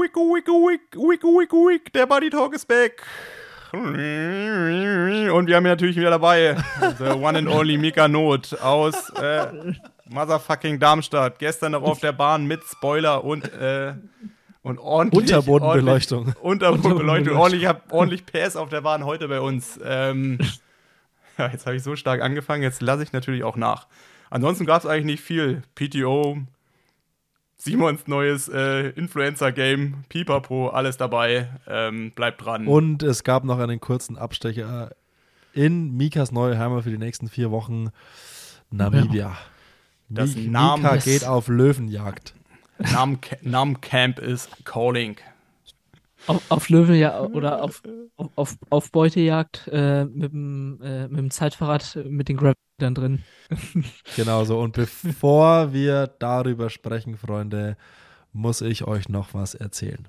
Wicko, wicko, wick, wicko, wicko, wick, der Buddy Talk ist back. Und wir haben natürlich wieder dabei the one and only Mika Not aus äh, motherfucking Darmstadt. Gestern noch auf der Bahn mit Spoiler und, äh, und ordentlich. Unterbodenbeleuchtung. Ordentlich, Unterbodenbeleuchtung. Ordentlich, ich habe ordentlich PS auf der Bahn heute bei uns. Ähm, ja, jetzt habe ich so stark angefangen, jetzt lasse ich natürlich auch nach. Ansonsten gab es eigentlich nicht viel. PTO, Simons neues äh, Influencer-Game, Pipapo, alles dabei. Ähm, bleibt dran. Und es gab noch einen kurzen Abstecher in Mikas neue Heimat für die nächsten vier Wochen Namibia. Namen Mika geht auf Löwenjagd. Nam, Nam Camp ist calling. Auf, auf Löwe ja oder auf, auf, auf, Beutejagd äh, mit, dem, äh, mit dem Zeitfahrrad äh, mit den Gravelern drin. Genau so. Und bevor wir darüber sprechen, Freunde, muss ich euch noch was erzählen.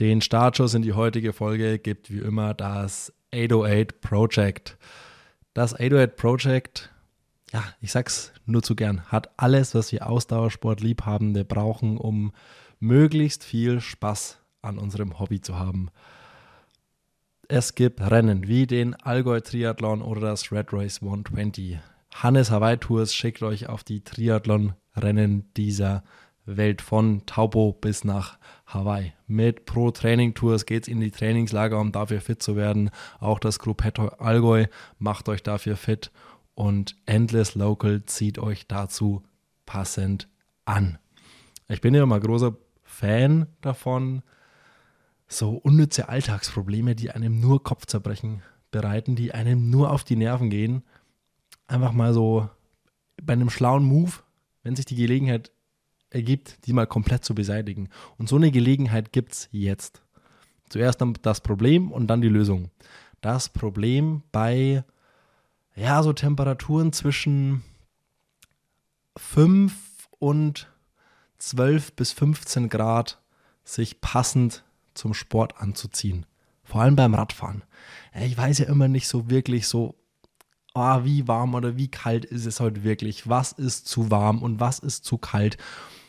Den Startschuss in die heutige Folge gibt wie immer das 808 Project. Das 808 Project, ja, ich sag's nur zu gern, hat alles, was wir Ausdauersportliebhabende brauchen, um möglichst viel Spaß an unserem Hobby zu haben. Es gibt Rennen wie den Allgäu Triathlon oder das Red Race 120. Hannes Hawaii Tours schickt euch auf die Triathlon-Rennen dieser Welt von Taupo bis nach Hawaii. Mit Pro Training Tours geht's in die Trainingslager, um dafür fit zu werden. Auch das Gruppetto Allgäu macht euch dafür fit und Endless Local zieht euch dazu passend an. Ich bin ja immer großer Fan davon, so unnütze Alltagsprobleme, die einem nur Kopfzerbrechen bereiten, die einem nur auf die Nerven gehen, einfach mal so bei einem schlauen Move, wenn sich die Gelegenheit ergibt, die mal komplett zu beseitigen. Und so eine Gelegenheit gibt es jetzt. Zuerst das Problem und dann die Lösung. Das Problem bei, ja, so Temperaturen zwischen 5 und 12 bis 15 Grad sich passend zum Sport anzuziehen. Vor allem beim Radfahren. Ich weiß ja immer nicht so wirklich so, ah, wie warm oder wie kalt ist es heute wirklich? Was ist zu warm und was ist zu kalt?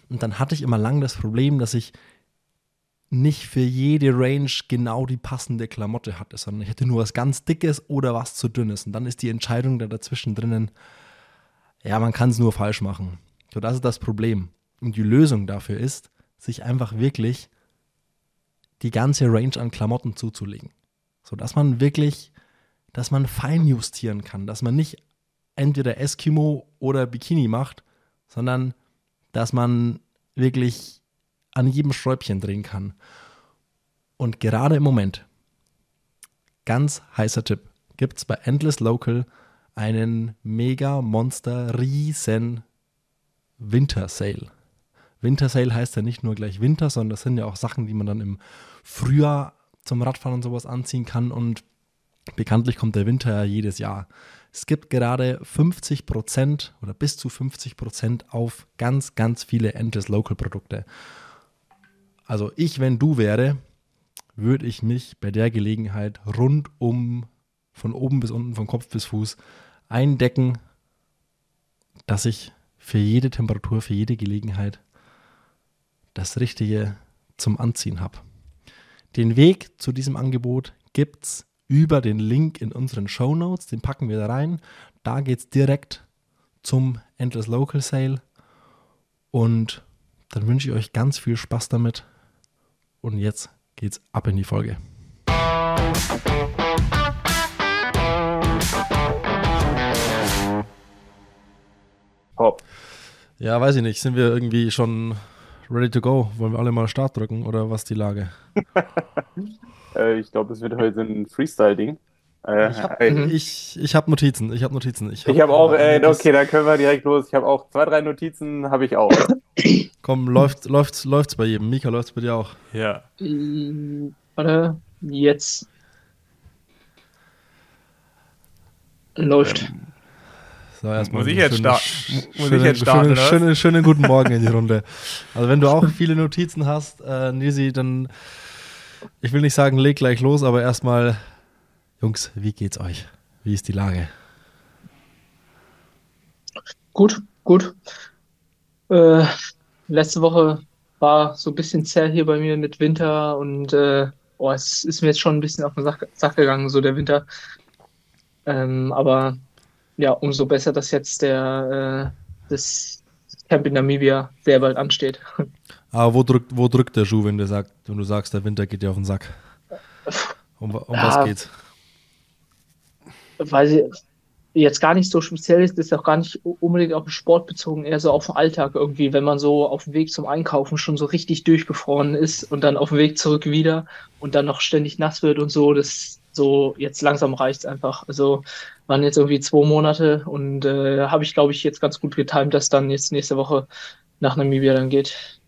Und dann hatte ich immer lang das Problem, dass ich nicht für jede Range genau die passende Klamotte hatte, sondern ich hätte nur was ganz Dickes oder was zu Dünnes. Und dann ist die Entscheidung da dazwischen drinnen, ja, man kann es nur falsch machen. So, das ist das Problem. Und die Lösung dafür ist, sich einfach wirklich die ganze Range an Klamotten zuzulegen. So dass man wirklich, dass man fein justieren kann, dass man nicht entweder Eskimo oder Bikini macht, sondern dass man wirklich an jedem Schräubchen drehen kann. Und gerade im Moment, ganz heißer Tipp, gibt es bei Endless Local einen mega monster riesen Winter Sale. Winter Sale heißt ja nicht nur gleich Winter, sondern das sind ja auch Sachen, die man dann im Frühjahr zum Radfahren und sowas anziehen kann und bekanntlich kommt der Winter ja jedes Jahr. Es gibt gerade 50% oder bis zu 50% auf ganz, ganz viele Endless Local Produkte. Also ich, wenn du wäre, würde ich mich bei der Gelegenheit rundum von oben bis unten, von Kopf bis Fuß eindecken, dass ich für jede Temperatur, für jede Gelegenheit das Richtige zum Anziehen habe. Den Weg zu diesem Angebot gibt's über den Link in unseren Show Notes. Den packen wir da rein. Da geht's direkt zum Endless Local Sale. Und dann wünsche ich euch ganz viel Spaß damit. Und jetzt geht's ab in die Folge. Hopp. Ja, weiß ich nicht. Sind wir irgendwie schon ready to go? Wollen wir alle mal Start drücken oder was ist die Lage? Äh, ich glaube, es wird heute ein Freestyle-Ding. Äh, Ich habe äh, ich, ich hab Notizen. Ich habe Notizen. ich habe auch, äh, okay, da können wir direkt los. Ich habe auch zwei, drei Notizen, habe ich auch. Komm, läuft, läuft's, läuft's bei jedem. Mika, läuft's bei dir auch? Ja. Äh, Warte, jetzt. Läuft. So, erstmal Muss ich jetzt schönen- starten? Muss ich schönen- jetzt starten, schönen, oder was? schönen, schönen guten Morgen in die Runde. Also wenn du auch viele Notizen hast, äh, Nisi, dann, ich will nicht sagen, leg gleich los, aber erstmal, Jungs, wie geht's euch? Wie ist die Lage? Gut, gut. Äh, letzte Woche war so ein bisschen zäh hier bei mir mit Winter und äh, oh, es ist mir jetzt schon ein bisschen auf den Sack, Sack gegangen, so der Winter. Ähm, aber ja, umso besser, dass jetzt der äh, das Camp in Namibia sehr bald ansteht. Aber wo drückt, wo drückt der Schuh, wenn du, sagt, wenn du sagst, der Winter geht dir auf den Sack? Um, um Ja. was geht's? Weil sie jetzt gar nicht so speziell ist, ist auch gar nicht unbedingt auf den Sport bezogen, eher so auf den Alltag irgendwie, wenn man so auf dem Weg zum Einkaufen schon so richtig durchgefroren ist und dann auf dem Weg zurück wieder und dann noch ständig nass wird und so, das so jetzt langsam reicht's einfach. Also waren jetzt irgendwie zwei Monate und äh, habe ich, glaube ich, jetzt ganz gut getimt, dass dann jetzt nächste Woche nach Namibia dann geht.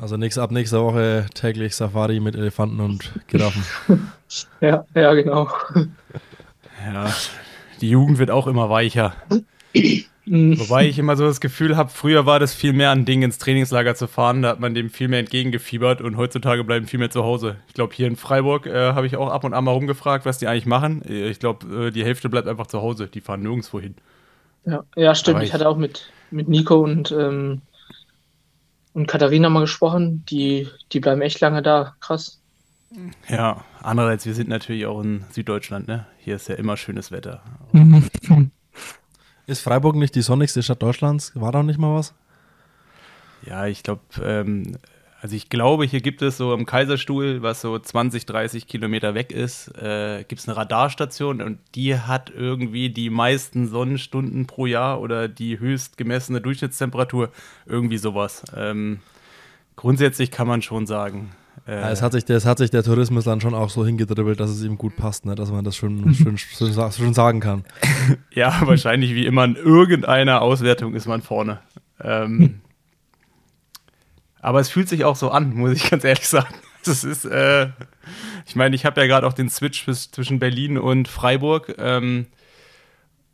Also nächst, ab nächster Woche täglich Safari mit Elefanten und Giraffen. Ja, ja, genau. Ja, die Jugend wird auch immer weicher. Mhm. Wobei ich immer so das Gefühl habe, früher war das viel mehr ein Ding, ins Trainingslager zu fahren. Da hat man dem viel mehr entgegengefiebert und heutzutage bleiben viel mehr zu Hause. Ich glaube, hier in Freiburg äh, habe ich auch ab und an mal rumgefragt, was die eigentlich machen. Äh, Ich glaube, äh, die Hälfte bleibt einfach zu Hause. Die fahren nirgendwo hin. Ja, ja stimmt. Ich ich- hatte auch mit, mit Nico und, ähm, und Katharina mal gesprochen. Die, die bleiben echt lange da. Krass. Ja, andererseits, wir sind natürlich auch in Süddeutschland, ne? Hier ist ja immer schönes Wetter. Ist Freiburg nicht die sonnigste Stadt Deutschlands? War da nicht mal was? Ja, ich glaube, ähm, also ich glaube, hier gibt es so im Kaiserstuhl, was so 20, 30 Kilometer weg ist, äh, gibt es eine Radarstation und die hat irgendwie die meisten Sonnenstunden pro Jahr oder die höchst gemessene Durchschnittstemperatur, irgendwie sowas. Ähm, grundsätzlich kann man schon sagen. Äh, Ja, es, hat sich, der- es hat sich der Tourismus dann schon auch so hingedribbelt, dass es ihm gut passt, ne? dass man das schon, sa- schon sagen kann. Ja, wahrscheinlich wie immer in irgendeiner Auswertung ist man vorne. Ähm, aber es fühlt sich auch so an, muss ich ganz ehrlich sagen. Das ist, äh, ich meine, ich habe ja gerade auch den Switch zwischen Berlin und Freiburg. Ähm,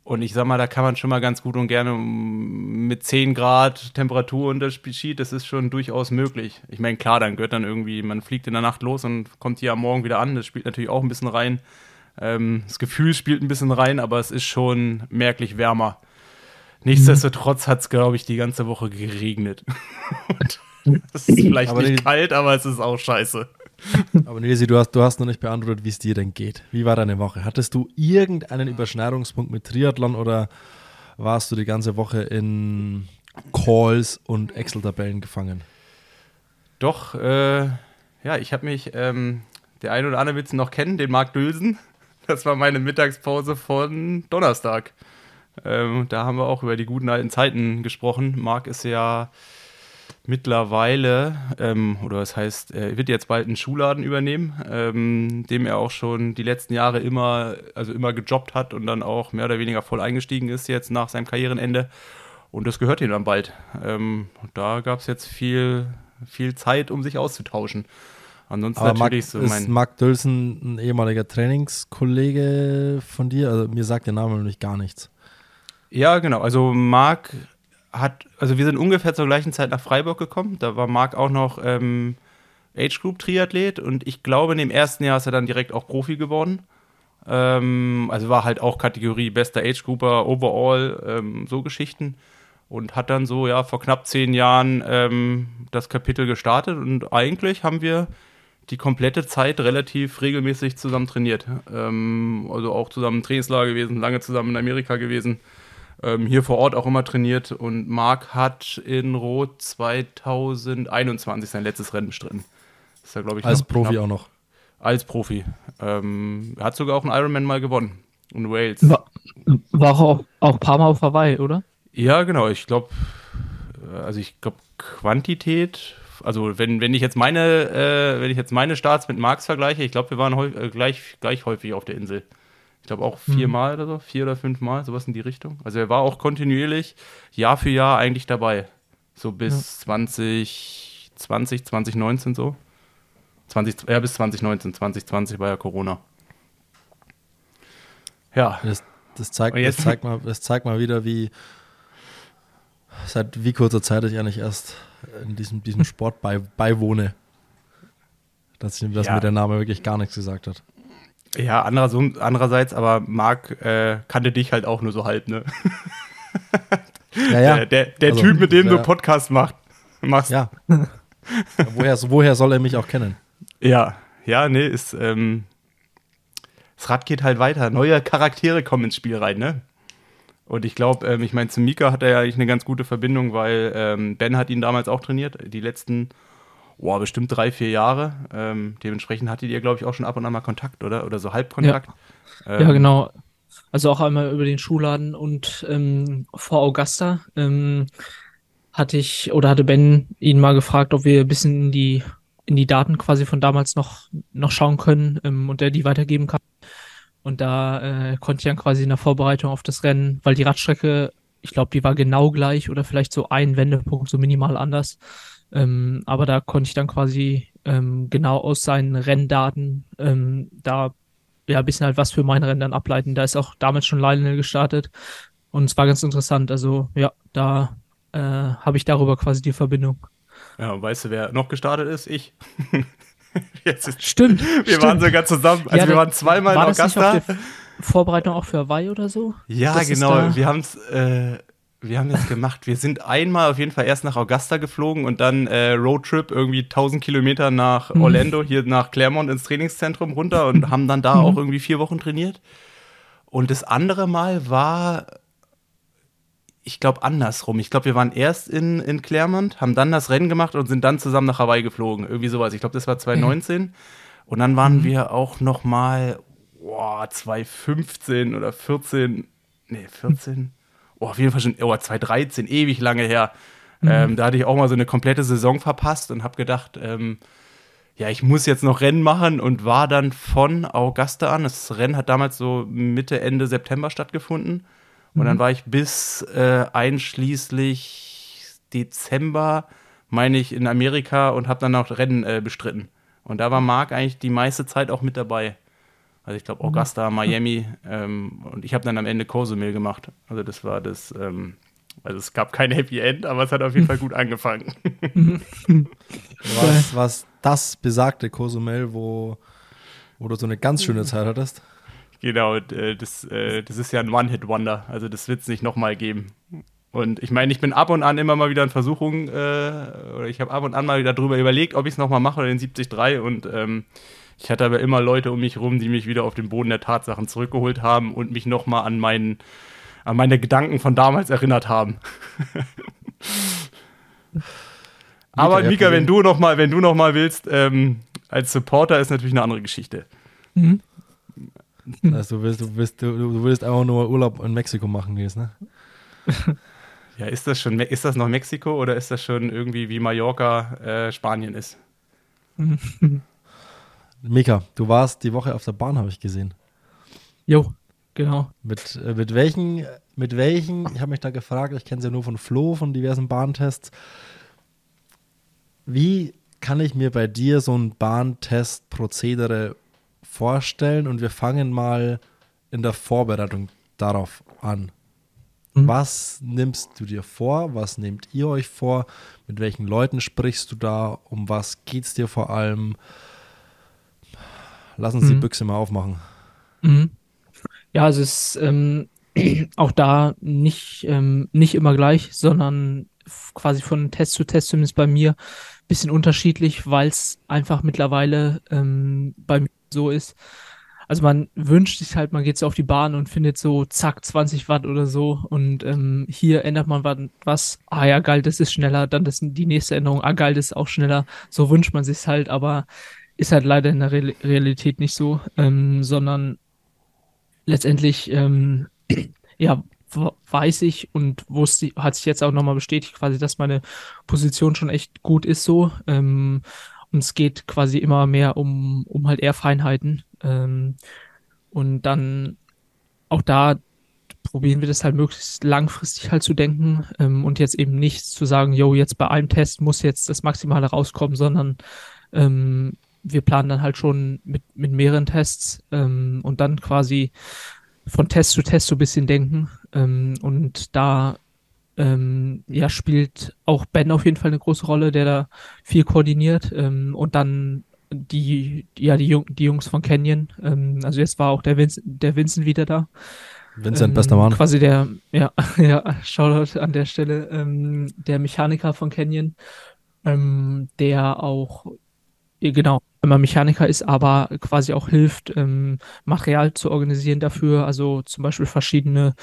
und ich sag mal, da kann man schon mal ganz gut und gerne mit 10 Grad Temperaturunterschied, das ist schon durchaus möglich. Ich meine, klar, dann gehört dann irgendwie, man fliegt in der Nacht los und kommt hier am Morgen wieder an. Das spielt natürlich auch ein bisschen rein. Ähm, das Gefühl spielt ein bisschen rein, aber es ist schon merklich wärmer. Nichtsdestotrotz hat es, glaube ich, die ganze Woche geregnet. Es ist vielleicht Aber nicht kalt, aber es ist auch scheiße. Aber Nilsi, du hast, du hast noch nicht beantwortet, wie es dir denn geht. Wie war deine Woche? Hattest du irgendeinen Überschneidungspunkt mit Triathlon oder warst du die ganze Woche in Calls und Excel-Tabellen gefangen? Doch, äh, ja, ich habe mich, ähm, der ein oder andere wird es noch kennen, den Marc Dülsen. Das war meine Mittagspause von Donnerstag. Ähm, da haben wir auch über die guten alten Zeiten gesprochen. Marc ist ja mittlerweile, ähm, oder das heißt, er wird jetzt bald einen Schuhladen übernehmen, ähm, dem er auch schon die letzten Jahre immer, also immer gejobbt hat und dann auch mehr oder weniger voll eingestiegen ist jetzt nach seinem Karrierenende. Und das gehört ihm dann bald. Ähm, und da gab es jetzt viel, viel Zeit, um sich auszutauschen. Ansonsten Aber natürlich so ist mein. Marc Dülsen ein ehemaliger Trainingskollege von dir? Also mir sagt der Name nämlich gar nichts. Ja, genau. Also Marc hat, also wir sind ungefähr zur gleichen Zeit nach Freiburg gekommen. Da war Marc auch noch ähm, Age Group Triathlet und ich glaube, in dem ersten Jahr ist er dann direkt auch Profi geworden. Ähm, also war halt auch Kategorie bester Age Grouper, Overall, ähm, so Geschichten. Und hat dann so, ja, vor knapp zehn Jahren ähm, das Kapitel gestartet und eigentlich haben wir die komplette Zeit relativ regelmäßig zusammen trainiert. Ähm, also auch zusammen im Trainingslager gewesen, lange zusammen in Amerika gewesen ähm, hier vor Ort auch immer trainiert und Marc hat in Rot 2021 sein letztes Rennen bestritten. Ist glaube ich, Als Profi knapp- auch noch. Als Profi. Ähm, er hat sogar auch einen Ironman mal gewonnen. In Wales. War, war auch, auch ein paar Mal auf Hawaii, oder? Ja, genau. Ich glaube, also ich glaube Quantität. Also wenn, wenn ich jetzt meine, äh, wenn ich jetzt meine Starts mit Marx vergleiche, ich glaube, wir waren häu- äh, gleich, gleich häufig auf der Insel. Ich glaube auch viermal oder so, vier oder fünfmal, sowas in die Richtung. Also er war auch kontinuierlich Jahr für Jahr eigentlich dabei. So bis 2020, 2019 so. 20, ja, bis 2019, 2020 war ja Corona. Ja, Das, das, zeigt, das, zeigt mal, das zeigt mal wieder, wie seit wie kurzer Zeit ich eigentlich erst in diesem, diesem Sport bei, beiwohne. Dass, ihm- dass Ja. mir der Name wirklich gar nichts gesagt hat. Ja, andererseits, aber Marc äh, kannte dich halt auch nur so halb, ne? Ja, ja. Der, der, der Also, Typ, mit dem ja. du Podcast macht, machst. Ja. woher, woher soll er mich auch kennen? Ja, ja, nee, ist, ähm, das Rad geht halt weiter. Neue Charaktere kommen ins Spiel rein, ne? Und ich glaube, ähm, ich meine, zu Mika hat er ja eigentlich eine ganz gute Verbindung, weil ähm, Ben hat ihn damals auch trainiert, die letzten, boah, bestimmt drei, vier Jahre. Ähm, dementsprechend hattet ihr, glaube ich, auch schon ab und an mal Kontakt, oder? Oder so Halbkontakt. Ja, ja genau. Also auch einmal über den Schuhladen und ähm, vor Augusta ähm, hatte ich oder hatte Ben ihn mal gefragt, ob wir ein bisschen in die in die Daten quasi von damals noch noch schauen können ähm, und er die weitergeben kann. Und da äh, konnte ich dann quasi in der Vorbereitung auf das Rennen, weil die Radstrecke, ich glaube, die war genau gleich oder vielleicht so ein Wendepunkt so minimal anders. Ähm, aber da konnte ich dann quasi ähm, genau aus seinen Renndaten ähm, da ja ein bisschen halt was für mein Rennen dann ableiten. Da ist auch damals schon Lionel gestartet und es war ganz interessant. Also ja, da äh, habe ich darüber quasi die Verbindung. Ja, und weißt du, wer noch gestartet ist? Ich. Ist, stimmt. Wir stimmt. waren sogar zusammen. Also ja, wir waren zweimal war in Augusta. Vorbereitung auch für Hawaii oder so? Ja, das genau. Wir haben es. Äh, wir haben das gemacht. Wir sind einmal auf jeden Fall erst nach Augusta geflogen und dann äh, Roadtrip irgendwie 1000 Kilometer nach mhm. Orlando, hier nach Claremont ins Trainingszentrum runter und haben dann da mhm. auch irgendwie vier Wochen trainiert. Und das andere Mal war ich glaube, andersrum. Ich glaube, wir waren erst in, in Claremont, haben dann das Rennen gemacht und sind dann zusammen nach Hawaii geflogen. Irgendwie sowas. Ich glaube, das war 2019. Mhm. Und dann waren mhm. wir auch noch mal, boah, 2015 oder 14, nee, 14. Oh, auf jeden Fall schon, oh, 2013, ewig lange her. Mhm. Ähm, da hatte ich auch mal so eine komplette Saison verpasst und habe gedacht, ähm, ja, ich muss jetzt noch Rennen machen und war dann von Augusta an. Das Rennen hat damals so Mitte, Ende September stattgefunden. Und dann mhm. war ich bis äh, einschließlich Dezember, meine ich, in Amerika und habe dann auch Rennen äh, bestritten. Und da war Marc eigentlich die meiste Zeit auch mit dabei. Also ich glaube mhm. Augusta, Miami ähm, und ich habe dann am Ende Cozumel gemacht. Also das war das, ähm, also es gab kein Happy End, aber es hat auf jeden Fall gut angefangen. was, was das besagte Cozumel, wo, wo du so eine ganz schöne Zeit hattest? Genau, äh, das, äh, das ist ja ein One-Hit-Wonder. Also das wird es nicht nochmal geben. Und ich meine, ich bin ab und an immer mal wieder in Versuchung, äh, oder ich habe ab und an mal wieder drüber überlegt, ob ich es nochmal mache oder den 73. Und ähm, ich hatte aber immer Leute um mich rum, die mich wieder auf den Boden der Tatsachen zurückgeholt haben und mich nochmal an, meinen, an meine Gedanken von damals erinnert haben. aber Mika, wenn du noch mal, wenn du noch mal willst, ähm, als Supporter ist natürlich eine andere Geschichte. Mhm. Also du willst, du willst, du, du willst einfach nur Urlaub in Mexiko machen jetzt, ne? Ja, ist das schon, ist das noch Mexiko oder ist das schon irgendwie wie Mallorca äh, Spanien ist? Mika, du warst die Woche auf der Bahn, habe ich gesehen. Jo, genau. Mit, äh, mit welchen, mit welchen, ich habe mich da gefragt, ich kenne sie ja nur von Flo, von diversen Bahntests. Wie kann ich mir bei dir so ein Bahntest-Prozedere vorstellen und wir fangen mal in der Vorbereitung darauf an. Mhm. Was nimmst du dir vor? Was nehmt ihr euch vor? Mit welchen Leuten sprichst du da? Um was geht es dir vor allem? Lass uns mhm. die Büchse mal aufmachen. Mhm. Ja, also es ist ähm, auch da nicht, ähm, nicht immer gleich, sondern quasi von Test zu Test, zumindest bei mir, ein bisschen unterschiedlich, weil es einfach mittlerweile ähm, bei mir so ist. Also man wünscht sich halt, man geht so auf die Bahn und findet so zack 20 Watt oder so und ähm, hier ändert man was, ah ja geil, das ist schneller, dann das die nächste Änderung, ah geil, das ist auch schneller. So wünscht man sich halt, aber ist halt leider in der Re Realität nicht so, ähm, sondern letztendlich ähm, ja weiß ich und wusste, hat sich jetzt auch nochmal bestätigt, quasi, dass meine Position schon echt gut ist so. Ähm, und es geht quasi immer mehr um, um halt eher Feinheiten. Ähm, und dann auch da probieren wir das halt möglichst langfristig halt zu denken ähm, und jetzt eben nicht zu sagen, yo, jetzt bei einem Test muss jetzt das Maximale rauskommen, sondern ähm, wir planen dann halt schon mit, mit mehreren Tests ähm, und dann quasi von Test zu Test so ein bisschen denken. Ähm, und da ähm, ja, spielt auch Ben auf jeden Fall eine große Rolle, der da viel koordiniert. Ähm, und dann die, ja, die, Jung, die Jungs von Canyon. Ähm, also jetzt war auch der, Vince, der Vincent wieder da. Vincent, bester Mann. Quasi der, ja, ja, Shoutout an der Stelle, ähm, der Mechaniker von Canyon. ähm, der auch, genau, wenn man Mechaniker ist, aber quasi auch hilft, ähm, Material zu organisieren dafür, also zum Beispiel verschiedene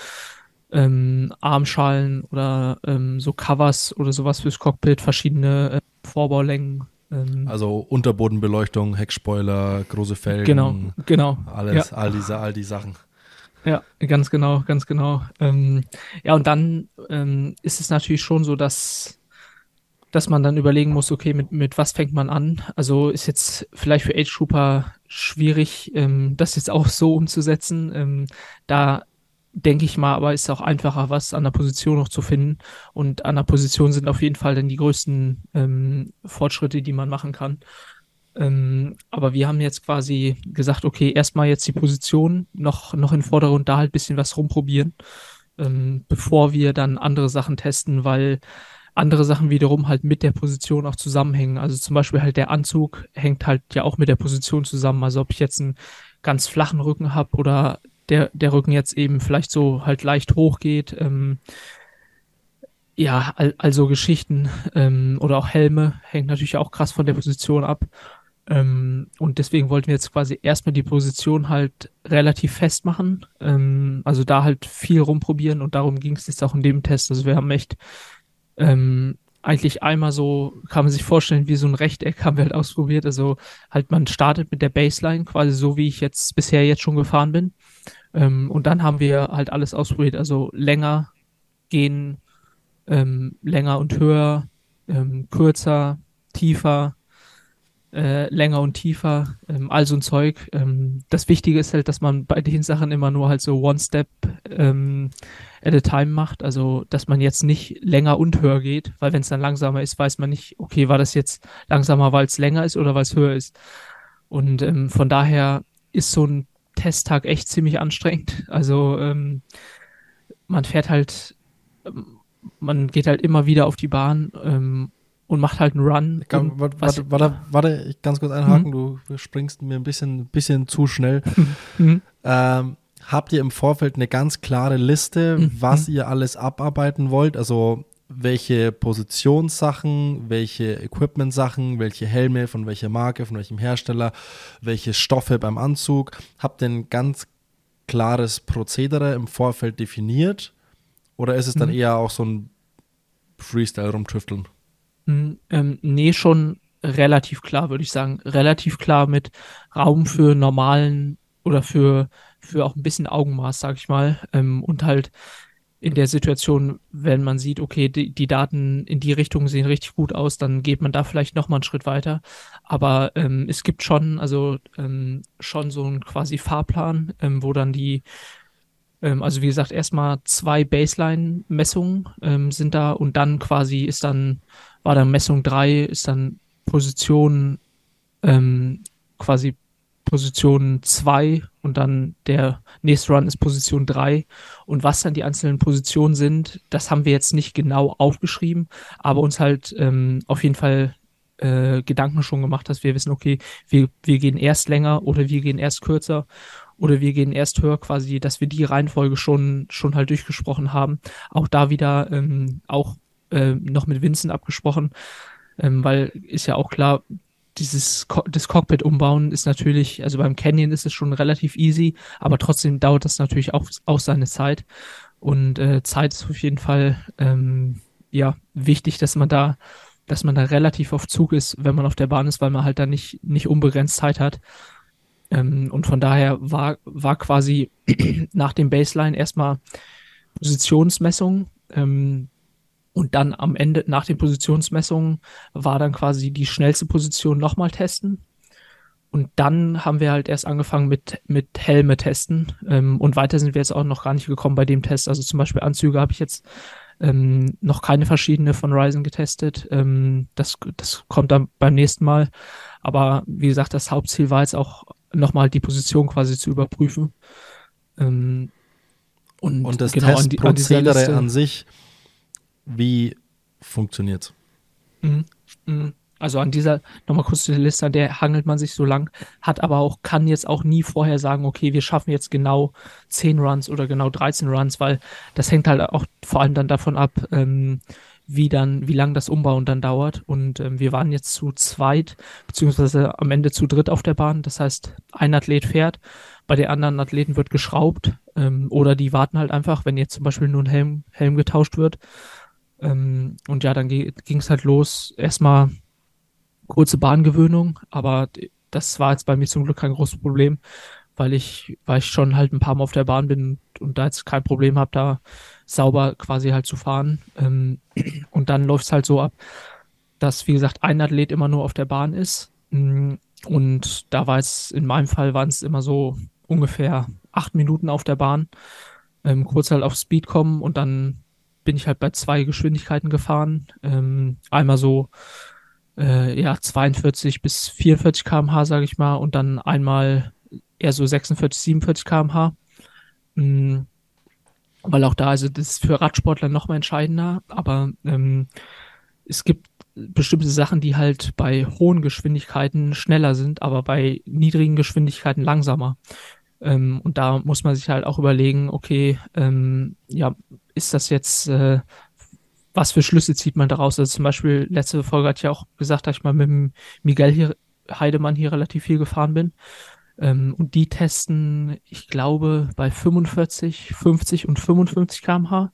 ähm, Armschalen oder ähm, so Covers oder sowas fürs Cockpit, verschiedene äh, Vorbaulängen. Ähm, also Unterbodenbeleuchtung, Heckspoiler, große Felgen. Genau, genau. Alles, ja. all diese, all die Sachen. Ja, ganz genau, ganz genau. Ähm, ja, und dann ähm, ist es natürlich schon so, dass, dass man dann überlegen muss, okay, mit, mit was fängt man an? Also ist jetzt vielleicht für Age Trooper schwierig, ähm, das jetzt auch so umzusetzen. Ähm, da denke ich mal, aber ist auch einfacher, was an der Position noch zu finden. Und an der Position sind auf jeden Fall dann die größten ähm, Fortschritte, die man machen kann. Ähm, aber wir haben jetzt quasi gesagt, okay, erstmal jetzt die Position noch, noch in Vordergrund da halt ein bisschen was rumprobieren, ähm, bevor wir dann andere Sachen testen, weil andere Sachen wiederum halt mit der Position auch zusammenhängen. Also zum Beispiel halt der Anzug hängt halt ja auch mit der Position zusammen. Also ob ich jetzt einen ganz flachen Rücken habe oder der, der Rücken jetzt eben vielleicht so halt leicht hoch geht. Ähm, ja, also Geschichten ähm, oder auch Helme hängt natürlich auch krass von der Position ab. Ähm, und deswegen wollten wir jetzt quasi erstmal die Position halt relativ festmachen. Ähm, also da halt viel rumprobieren und darum ging es jetzt auch in dem Test. Also wir haben echt ähm, eigentlich einmal so, kann man sich vorstellen, wie so ein Rechteck haben wir halt ausprobiert. Also halt man startet mit der Baseline, quasi so wie ich jetzt bisher jetzt schon gefahren bin. Ähm, und dann haben wir halt alles ausprobiert. Also länger gehen, ähm, länger und höher, ähm, kürzer, tiefer, äh, länger und tiefer, ähm, all so ein Zeug. Ähm, das Wichtige ist halt, dass man bei den Sachen immer nur halt so one step ähm, at a time macht. Also, dass man jetzt nicht länger und höher geht, weil wenn es dann langsamer ist, weiß man nicht, okay, war das jetzt langsamer, weil es länger ist oder weil es höher ist. Und ähm, von daher ist so ein Testtag echt ziemlich anstrengend. Also ähm, man fährt halt, ähm, man geht halt immer wieder auf die Bahn ähm, und macht halt einen Run. Kann, warte, warte, warte, warte, ich ganz kurz einhaken, mhm. du springst mir ein bisschen, bisschen zu schnell. Mhm. Ähm, habt ihr im Vorfeld eine ganz klare Liste, mhm. was ihr alles abarbeiten wollt? Also welche Positionssachen, welche Equipment-Sachen, welche Helme, von welcher Marke, von welchem Hersteller, welche Stoffe beim Anzug. Habt ihr ein ganz klares Prozedere im Vorfeld definiert? Oder ist es dann mhm. eher auch so ein Freestyle rumtüfteln? Hm, ähm, nee, schon relativ klar, würde ich sagen. Relativ klar mit Raum für normalen oder für, für auch ein bisschen Augenmaß, sag ich mal. Ähm, und halt in der Situation, wenn man sieht, okay, die, die, Daten in die Richtung sehen richtig gut aus, dann geht man da vielleicht noch mal einen Schritt weiter. Aber ähm, es gibt schon, also ähm, schon so einen quasi Fahrplan, ähm, wo dann die, ähm, also wie gesagt, erstmal zwei Baseline-Messungen ähm, sind da und dann quasi ist dann war dann Messung 3, ist dann Position ähm, quasi Position 2 und dann der nächste Run ist Position 3. Und was dann die einzelnen Positionen sind, das haben wir jetzt nicht genau aufgeschrieben, aber uns halt ähm, auf jeden Fall äh, Gedanken schon gemacht, dass wir wissen, okay, wir, wir gehen erst länger oder wir gehen erst kürzer oder wir gehen erst höher, quasi, dass wir die Reihenfolge schon, schon halt durchgesprochen haben. Auch da wieder ähm, auch äh, noch mit Vincent abgesprochen, ähm, weil ist ja auch klar, dieses Co das Cockpit umbauen ist natürlich, also beim Canyon ist es schon relativ easy, aber trotzdem dauert das natürlich auch, auch seine Zeit. Und äh, Zeit ist auf jeden Fall ähm, ja wichtig, dass man da, dass man da relativ auf Zug ist, wenn man auf der Bahn ist, weil man halt da nicht, nicht unbegrenzt Zeit hat. Ähm, und von daher war, war quasi nach dem Baseline erstmal Positionsmessung. Ähm, und dann am Ende, nach den Positionsmessungen, war dann quasi die schnellste Position nochmal testen. Und dann haben wir halt erst angefangen mit, mit Helme testen. Ähm, und weiter sind wir jetzt auch noch gar nicht gekommen bei dem Test. Also zum Beispiel Anzüge habe ich jetzt ähm, noch keine verschiedene von Ryzen getestet. Ähm, das, das kommt dann beim nächsten Mal. Aber wie gesagt, das Hauptziel war jetzt auch nochmal die Position quasi zu überprüfen. Ähm, und, und das genau Testprozedere an, an sich wie funktioniert mhm. mhm. Also an dieser, nochmal kurz zu der Liste, der hangelt man sich so lang, hat aber auch, kann jetzt auch nie vorher sagen, okay, wir schaffen jetzt genau 10 Runs oder genau 13 Runs, weil das hängt halt auch vor allem dann davon ab, ähm, wie dann, wie lang das Umbauen dann dauert. Und ähm, wir waren jetzt zu zweit, beziehungsweise am Ende zu dritt auf der Bahn. Das heißt, ein Athlet fährt, bei den anderen Athleten wird geschraubt ähm, oder die warten halt einfach, wenn jetzt zum Beispiel nur ein Helm, Helm getauscht wird. Ähm, und ja, dann ging es halt los. Erstmal kurze Bahngewöhnung, aber das war jetzt bei mir zum Glück kein großes Problem, weil ich, weil ich schon halt ein paar Mal auf der Bahn bin und da jetzt kein Problem habe, da sauber quasi halt zu fahren. Ähm, und dann läuft es halt so ab, dass, wie gesagt, ein Athlet immer nur auf der Bahn ist. Mm, und da war es, in meinem Fall waren es immer so ungefähr acht Minuten auf der Bahn. Ähm, kurz halt auf Speed kommen und dann bin ich halt bei zwei Geschwindigkeiten gefahren. Ähm, einmal so äh, ja 42 bis 44 km/h, sage ich mal, und dann einmal eher so 46, 47 km/h. Mhm weil auch da, also das ist für Radsportler noch mal entscheidender, aber ähm, es gibt bestimmte Sachen, die halt bei hohen Geschwindigkeiten schneller sind, aber bei niedrigen Geschwindigkeiten langsamer. Ähm, und da muss man sich halt auch überlegen, okay, ähm, ja, ist das jetzt, äh, was für Schlüsse zieht man daraus? Also zum Beispiel, letzte Folge hat ja auch gesagt, dass ich mal mit Miguel hier, Heidemann hier relativ viel gefahren bin. Ähm, und die testen, ich glaube, bei 45, 50 und 55 km/h.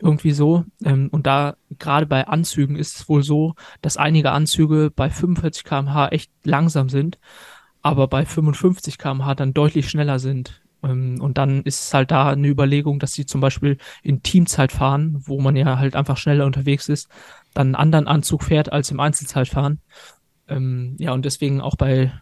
Irgendwie so. Ähm, und da gerade bei Anzügen ist es wohl so, dass einige Anzüge bei 45 km/h echt langsam sind, aber bei 55 km/h dann deutlich schneller sind. Ähm, und dann ist es halt da eine Überlegung, dass sie zum Beispiel in Teamzeit fahren, wo man ja halt einfach schneller unterwegs ist, dann einen anderen Anzug fährt als im Einzelzeitfahren. Ähm, ja, und deswegen auch bei,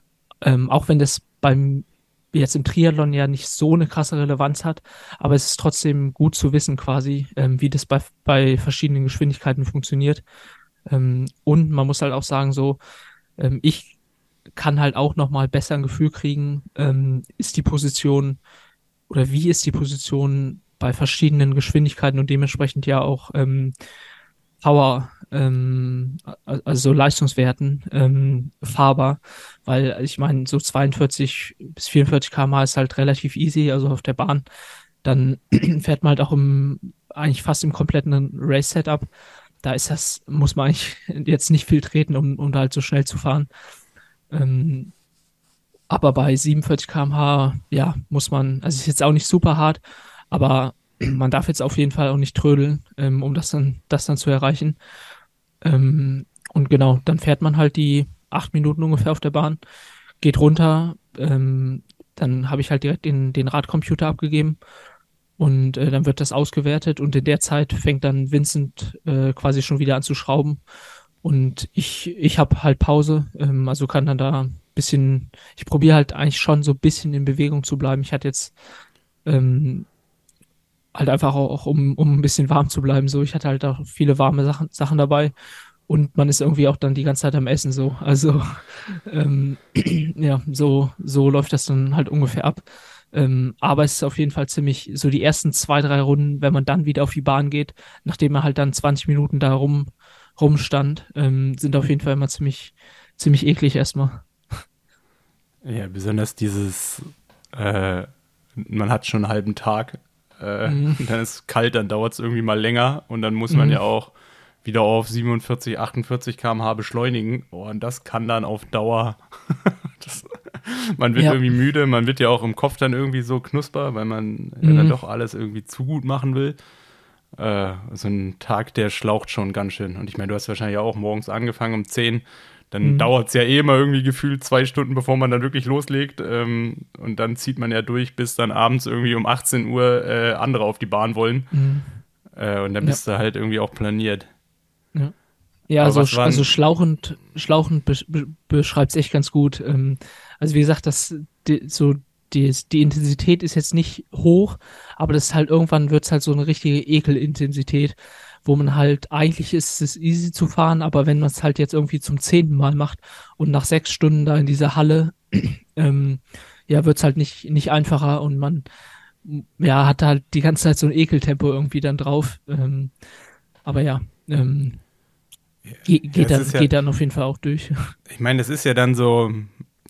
ähm, auch wenn das beim jetzt im Triathlon ja nicht so eine krasse Relevanz hat, aber es ist trotzdem gut zu wissen quasi, ähm, wie das bei, bei verschiedenen Geschwindigkeiten funktioniert. Ähm, und man muss halt auch sagen, so, ähm, ich kann halt auch nochmal besser ein Gefühl kriegen, ähm, ist die Position oder wie ist die Position bei verschiedenen Geschwindigkeiten und dementsprechend ja auch ähm, Power, ähm, also Leistungswerten ähm, fahrbar, weil ich meine, so 42 bis 44 km/h ist halt relativ easy, also auf der Bahn. Dann fährt man halt auch im, eigentlich fast im kompletten Race-Setup. Da ist das, muss man eigentlich jetzt nicht viel treten, um, um da halt so schnell zu fahren. Ähm, aber bei 47 km/h, ja, muss man, also ist jetzt auch nicht super hart, aber man darf jetzt auf jeden Fall auch nicht trödeln, ähm, um das dann, das dann zu erreichen. Ähm, und genau, dann fährt man halt die acht Minuten ungefähr auf der Bahn, geht runter, ähm, dann habe ich halt direkt den, den Radcomputer abgegeben und äh, dann wird das ausgewertet und in der Zeit fängt dann Vincent äh, quasi schon wieder an zu schrauben und ich, ich habe halt Pause, ähm, also kann dann da bisschen, ich probiere halt eigentlich schon so ein bisschen in Bewegung zu bleiben. Ich hatte jetzt ähm, halt einfach auch, um, um ein bisschen warm zu bleiben. So, ich hatte halt auch viele warme Sachen, Sachen dabei und man ist irgendwie auch dann die ganze Zeit am Essen so. Also ähm, ja, so, so läuft das dann halt ungefähr ab. Ähm, aber es ist auf jeden Fall ziemlich, so die ersten zwei, drei Runden, wenn man dann wieder auf die Bahn geht, nachdem man halt dann 20 Minuten da rum, rumstand, ähm, sind auf jeden Fall immer ziemlich, ziemlich eklig erstmal. Ja, besonders dieses, äh, man hat schon einen halben Tag äh, mhm. Dann ist es kalt, dann dauert es irgendwie mal länger und dann muss man mhm. ja auch wieder auf 47, 48 km/h beschleunigen. Oh, und das kann dann auf Dauer. das, man wird ja. irgendwie müde, man wird ja auch im Kopf dann irgendwie so knusper, weil man mhm. ja dann doch alles irgendwie zu gut machen will. Äh, so ein Tag, der schlaucht schon ganz schön. Und ich meine, du hast wahrscheinlich auch morgens angefangen um 10 dann mhm. dauert es ja eh immer irgendwie gefühlt zwei Stunden, bevor man dann wirklich loslegt. Ähm, und dann zieht man ja durch, bis dann abends irgendwie um 18 Uhr äh, andere auf die Bahn wollen. Mhm. Äh, und dann bist ja. du halt irgendwie auch planiert. Ja, ja also, also schlauchend, schlauchend be be beschreibt es echt ganz gut. Ähm, also wie gesagt, das die, so die, die Intensität ist jetzt nicht hoch, aber das ist halt irgendwann wird es halt so eine richtige Ekelintensität wo man halt eigentlich ist es easy zu fahren, aber wenn man es halt jetzt irgendwie zum zehnten Mal macht und nach sechs Stunden da in dieser Halle, ähm, ja, wird es halt nicht, nicht einfacher und man ja, hat halt die ganze Zeit so ein Ekeltempo irgendwie dann drauf. Ähm, aber ja, ähm, ge geht, ja, dann, ja, geht dann auf jeden Fall auch durch. Ich meine, das ist ja dann so,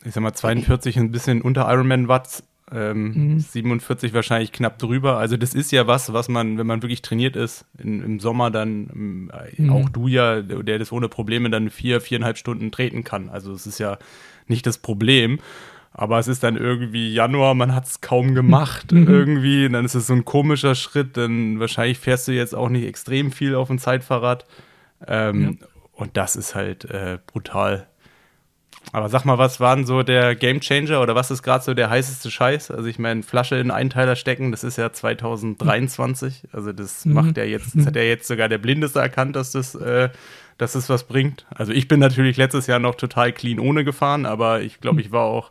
ich sag mal, 42 ein bisschen unter Ironman Watts Ähm, mhm. 47 wahrscheinlich knapp drüber. Also das ist ja was, was man, wenn man wirklich trainiert ist, in, im Sommer dann, äh, mhm. auch du ja, der das ohne Probleme dann vier, viereinhalb Stunden treten kann. Also es ist ja nicht das Problem. Aber es ist dann irgendwie Januar, man hat es kaum gemacht mhm. irgendwie. Dann ist es so ein komischer Schritt. Dann wahrscheinlich fährst du jetzt auch nicht extrem viel auf dem Zeitfahrrad. Ähm, ja. Und das ist halt äh, brutal. Aber sag mal, was war denn so der Gamechanger oder was ist gerade so der heißeste Scheiß? Also ich meine, Flasche in Einteiler stecken, das ist ja 2023. Also das mhm. macht ja jetzt, das hat ja jetzt sogar der Blindeste erkannt, dass das, äh, dass das was bringt. Also ich bin natürlich letztes Jahr noch total clean ohne gefahren, aber ich glaube, ich war auch,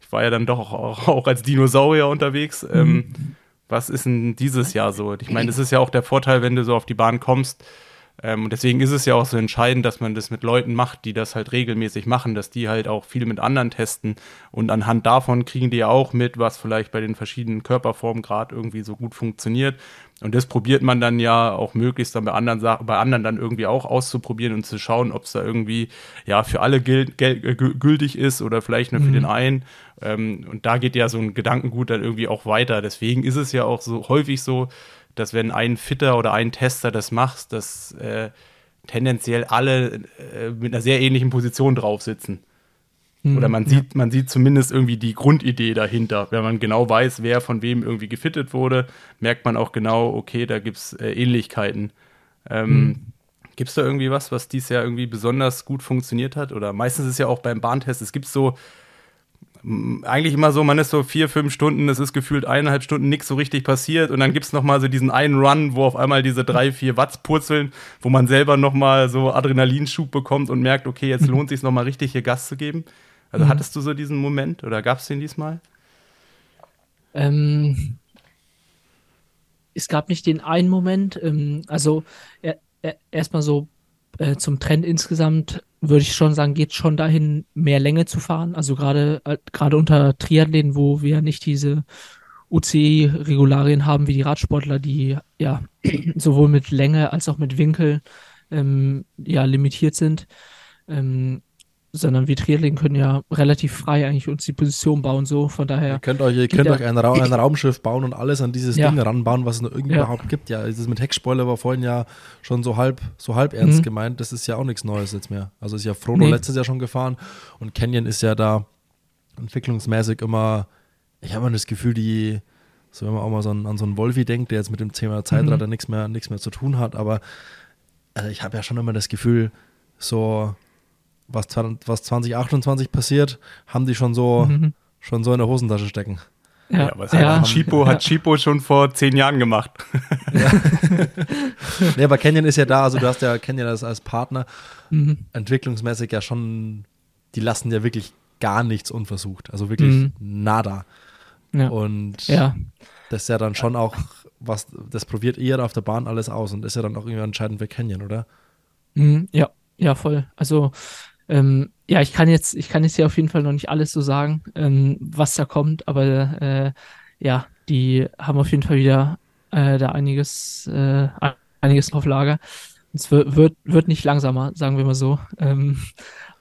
ich war ja dann doch auch, auch als Dinosaurier unterwegs. Mhm. Ähm, was ist denn dieses Jahr so? Ich meine, das ist ja auch der Vorteil, wenn du so auf die Bahn kommst ähm, und deswegen ist es ja auch so entscheidend, dass man das mit Leuten macht, die das halt regelmäßig machen, dass die halt auch viel mit anderen testen. Und anhand davon kriegen die ja auch mit, was vielleicht bei den verschiedenen Körperformen gerade irgendwie so gut funktioniert. Und das probiert man dann ja auch möglichst dann bei anderen Sachen, bei anderen dann irgendwie auch auszuprobieren und zu schauen, ob es da irgendwie ja für alle gilt, äh, gültig ist oder vielleicht nur für mhm. den einen. Ähm, und da geht ja so ein Gedankengut dann irgendwie auch weiter. Deswegen ist es ja auch so häufig so, dass wenn ein Fitter oder ein Tester das macht, dass äh, tendenziell alle äh, mit einer sehr ähnlichen Position drauf sitzen. Mhm, oder man sieht, ja. man sieht zumindest irgendwie die Grundidee dahinter. Wenn man genau weiß, wer von wem irgendwie gefittet wurde, merkt man auch genau, okay, da gibt es äh, Ähnlichkeiten. Ähm, mhm. Gibt es da irgendwie was, was dies Jahr irgendwie besonders gut funktioniert hat? Oder meistens ist ja auch beim Bahntest, es gibt so eigentlich immer so, man ist so vier, fünf Stunden, es ist gefühlt eineinhalb Stunden nichts so richtig passiert und dann gibt es nochmal so diesen einen Run, wo auf einmal diese drei, vier Watts purzeln, wo man selber nochmal so Adrenalinschub bekommt und merkt, okay, jetzt lohnt es sich nochmal richtig hier Gas zu geben. Also mhm. hattest du so diesen Moment oder gab es den diesmal? Ähm, es gab nicht den einen Moment, ähm, also er, er, erstmal so äh, zum Trend insgesamt würde ich schon sagen, geht schon dahin, mehr Länge zu fahren. Also gerade äh, gerade unter Triathleten, wo wir nicht diese UCI-Regularien haben wie die Radsportler, die ja sowohl mit Länge als auch mit Winkel ähm, ja limitiert sind. Ähm, sondern wir Triathleten können ja relativ frei eigentlich uns die Position bauen, so von daher. Ihr könnt euch, ihr könnt euch ein, Ra ein, Raumschiff bauen und alles an dieses ja. Ding ranbauen, was es nur irgendwie ja. überhaupt gibt. Ja, das mit Heckspoiler war vorhin ja schon so halb, so halb ernst mhm. gemeint. Das ist ja auch nichts Neues jetzt mehr. Also ist ja Frodo nee. letztes Jahr schon gefahren und Canyon ist ja da entwicklungsmäßig immer, ich habe immer das Gefühl, die, so wenn man auch mal so an, an so einen Wolfi denkt, der jetzt mit dem Thema Zeitrad mhm. nichts mehr, nichts mehr zu tun hat, aber also ich habe ja schon immer das Gefühl, so was, was 2028 passiert, haben die schon so, mhm. schon so in der Hosentasche stecken. Ja, ja was ja. Hat, Chipo, hat Chipo schon vor zehn Jahren gemacht. Ja. nee, aber Canyon ist ja da, also du hast ja Canyon als, als Partner mhm. entwicklungsmäßig ja schon, die lassen ja wirklich gar nichts unversucht. Also wirklich mhm. nada. Ja. Und ja. das ist ja dann schon auch, was, das probiert ihr auf der Bahn alles aus und ist ja dann auch irgendwie entscheidend für Canyon, oder? Mhm. Ja, ja, voll. Also ähm, ja, ich kann jetzt, ich kann jetzt hier auf jeden Fall noch nicht alles so sagen, ähm, was da kommt, aber äh, ja, die haben auf jeden Fall wieder äh, da einiges, äh, einiges auf Lager. Es wird, wird, wird nicht langsamer, sagen wir mal so. Ähm,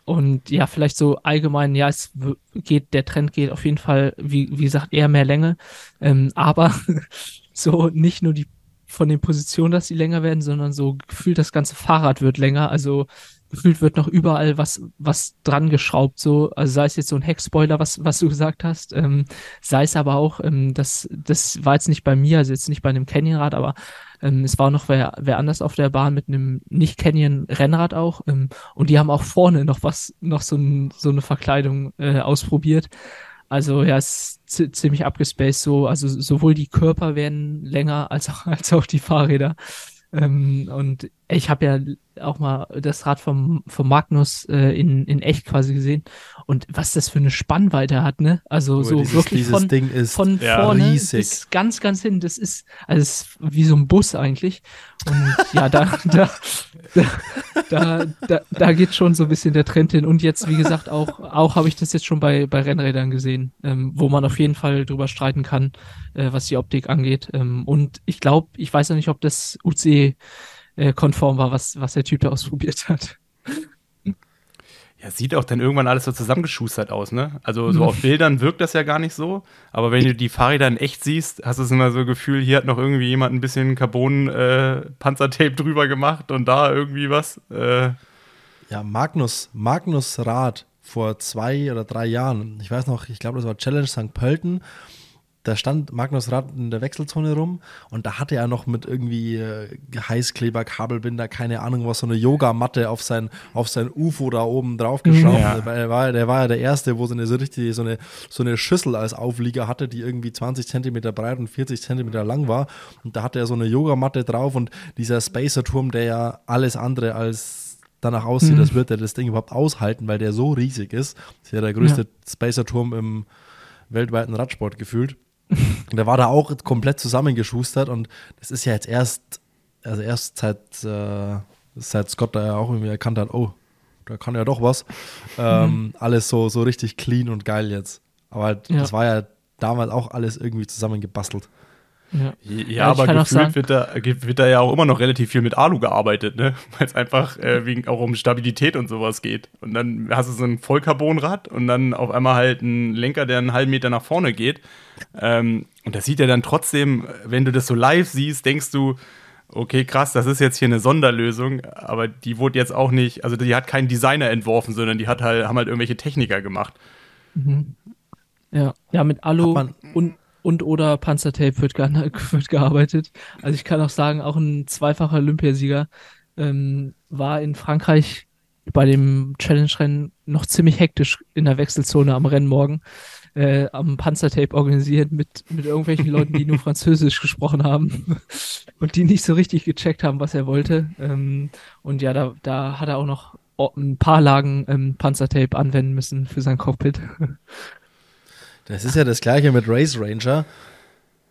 und ja, vielleicht so allgemein, ja, es geht, der Trend geht auf jeden Fall, wie, wie gesagt, eher mehr Länge. Ähm, aber so nicht nur die von den Positionen, dass sie länger werden, sondern so gefühlt das ganze Fahrrad wird länger. Also gefühlt wird noch überall was, was dran geschraubt, so, also sei es jetzt so ein Heckspoiler, was, was du gesagt hast, ähm, sei es aber auch, ähm, das, das war jetzt nicht bei mir, also jetzt nicht bei einem Canyonrad, aber ähm, es war noch wer, wer anders auf der Bahn mit einem Nicht-Canyon-Rennrad auch, ähm, und die haben auch vorne noch was, noch so, ein, so eine Verkleidung äh, ausprobiert. Also ja, es ist ziemlich abgespaced so, also sowohl die Körper werden länger als auch, als auch die Fahrräder. Ähm, und ich habe ja auch mal das Rad vom, vom Magnus äh, in, in echt quasi gesehen. Und was das für eine Spannweite hat, ne? Also oh, so dieses, wirklich dieses von, Ding ist von ja, vorne riesig. bis ganz, ganz hin. Das ist, also ist wie so ein Bus eigentlich. Und ja, da, da, da, da, da, geht schon so ein bisschen der Trend hin. Und jetzt, wie gesagt, auch, auch habe ich das jetzt schon bei, bei Rennrädern gesehen, ähm, wo man auf jeden Fall drüber streiten kann, äh, was die Optik angeht. Ähm, und ich glaube, ich weiß ja nicht, ob das UC äh, konform war, was, was der Typ da ausprobiert hat. Ja, sieht auch dann irgendwann alles so zusammengeschustert aus, ne? Also so auf Bildern wirkt das ja gar nicht so, aber wenn du die Fahrräder in echt siehst, hast du es immer so Gefühl, hier hat noch irgendwie jemand ein bisschen Carbon-Panzertape äh, drüber gemacht und da irgendwie was. Äh. Ja, Magnus, Magnus Rad vor zwei oder drei Jahren, ich weiß noch, ich glaube, das war Challenge St. Pölten da stand Magnus Rad in der Wechselzone rum und da hatte er noch mit irgendwie äh, Heißkleber, Kabelbinder, keine Ahnung was, so eine Yogamatte auf sein, auf sein UFO da oben drauf geschraubt. Ja. Der, war, der war ja der Erste, wo so eine so richtig, so eine, so eine Schüssel als Auflieger hatte, die irgendwie 20 Zentimeter breit und 40 Zentimeter lang war. Und da hatte er so eine Yogamatte drauf und dieser Spacer-Turm, der ja alles andere als danach aussieht, mhm. als würde er das Ding überhaupt aushalten, weil der so riesig ist. Das ist ja der größte ja. Spacer-Turm im weltweiten Radsport gefühlt. Der war da auch komplett zusammengeschustert und das ist ja jetzt erst, also erst seit, äh, seit Scott da ja auch irgendwie erkannt hat, oh, da kann ja doch was. Ähm, mhm. Alles so, so richtig clean und geil jetzt. Aber halt, ja. das war ja damals auch alles irgendwie zusammengebastelt. Ja, ja, ja aber gefühlt wird da, wird da ja auch immer noch relativ viel mit Alu gearbeitet, ne? Weil es einfach äh, wegen auch um Stabilität und sowas geht. Und dann hast du so ein Vollcarbonrad und dann auf einmal halt einen Lenker, der einen halben Meter nach vorne geht. Ähm, und das sieht ja dann trotzdem, wenn du das so live siehst, denkst du, okay, krass, das ist jetzt hier eine Sonderlösung, aber die wurde jetzt auch nicht, also die hat keinen Designer entworfen, sondern die hat halt, haben halt irgendwelche Techniker gemacht. Mhm. Ja, ja, mit Alu und und oder Panzertape wird, ge wird gearbeitet. Also ich kann auch sagen, auch ein zweifacher Olympiasieger ähm, war in Frankreich bei dem Challenge-Rennen noch ziemlich hektisch in der Wechselzone am Rennmorgen äh, am Panzertape organisiert mit, mit irgendwelchen Leuten, die nur Französisch gesprochen haben und die nicht so richtig gecheckt haben, was er wollte. Ähm, und ja, da, da hat er auch noch ein paar Lagen ähm, Panzertape anwenden müssen für sein Cockpit. Das ist ja das gleiche mit Race Ranger.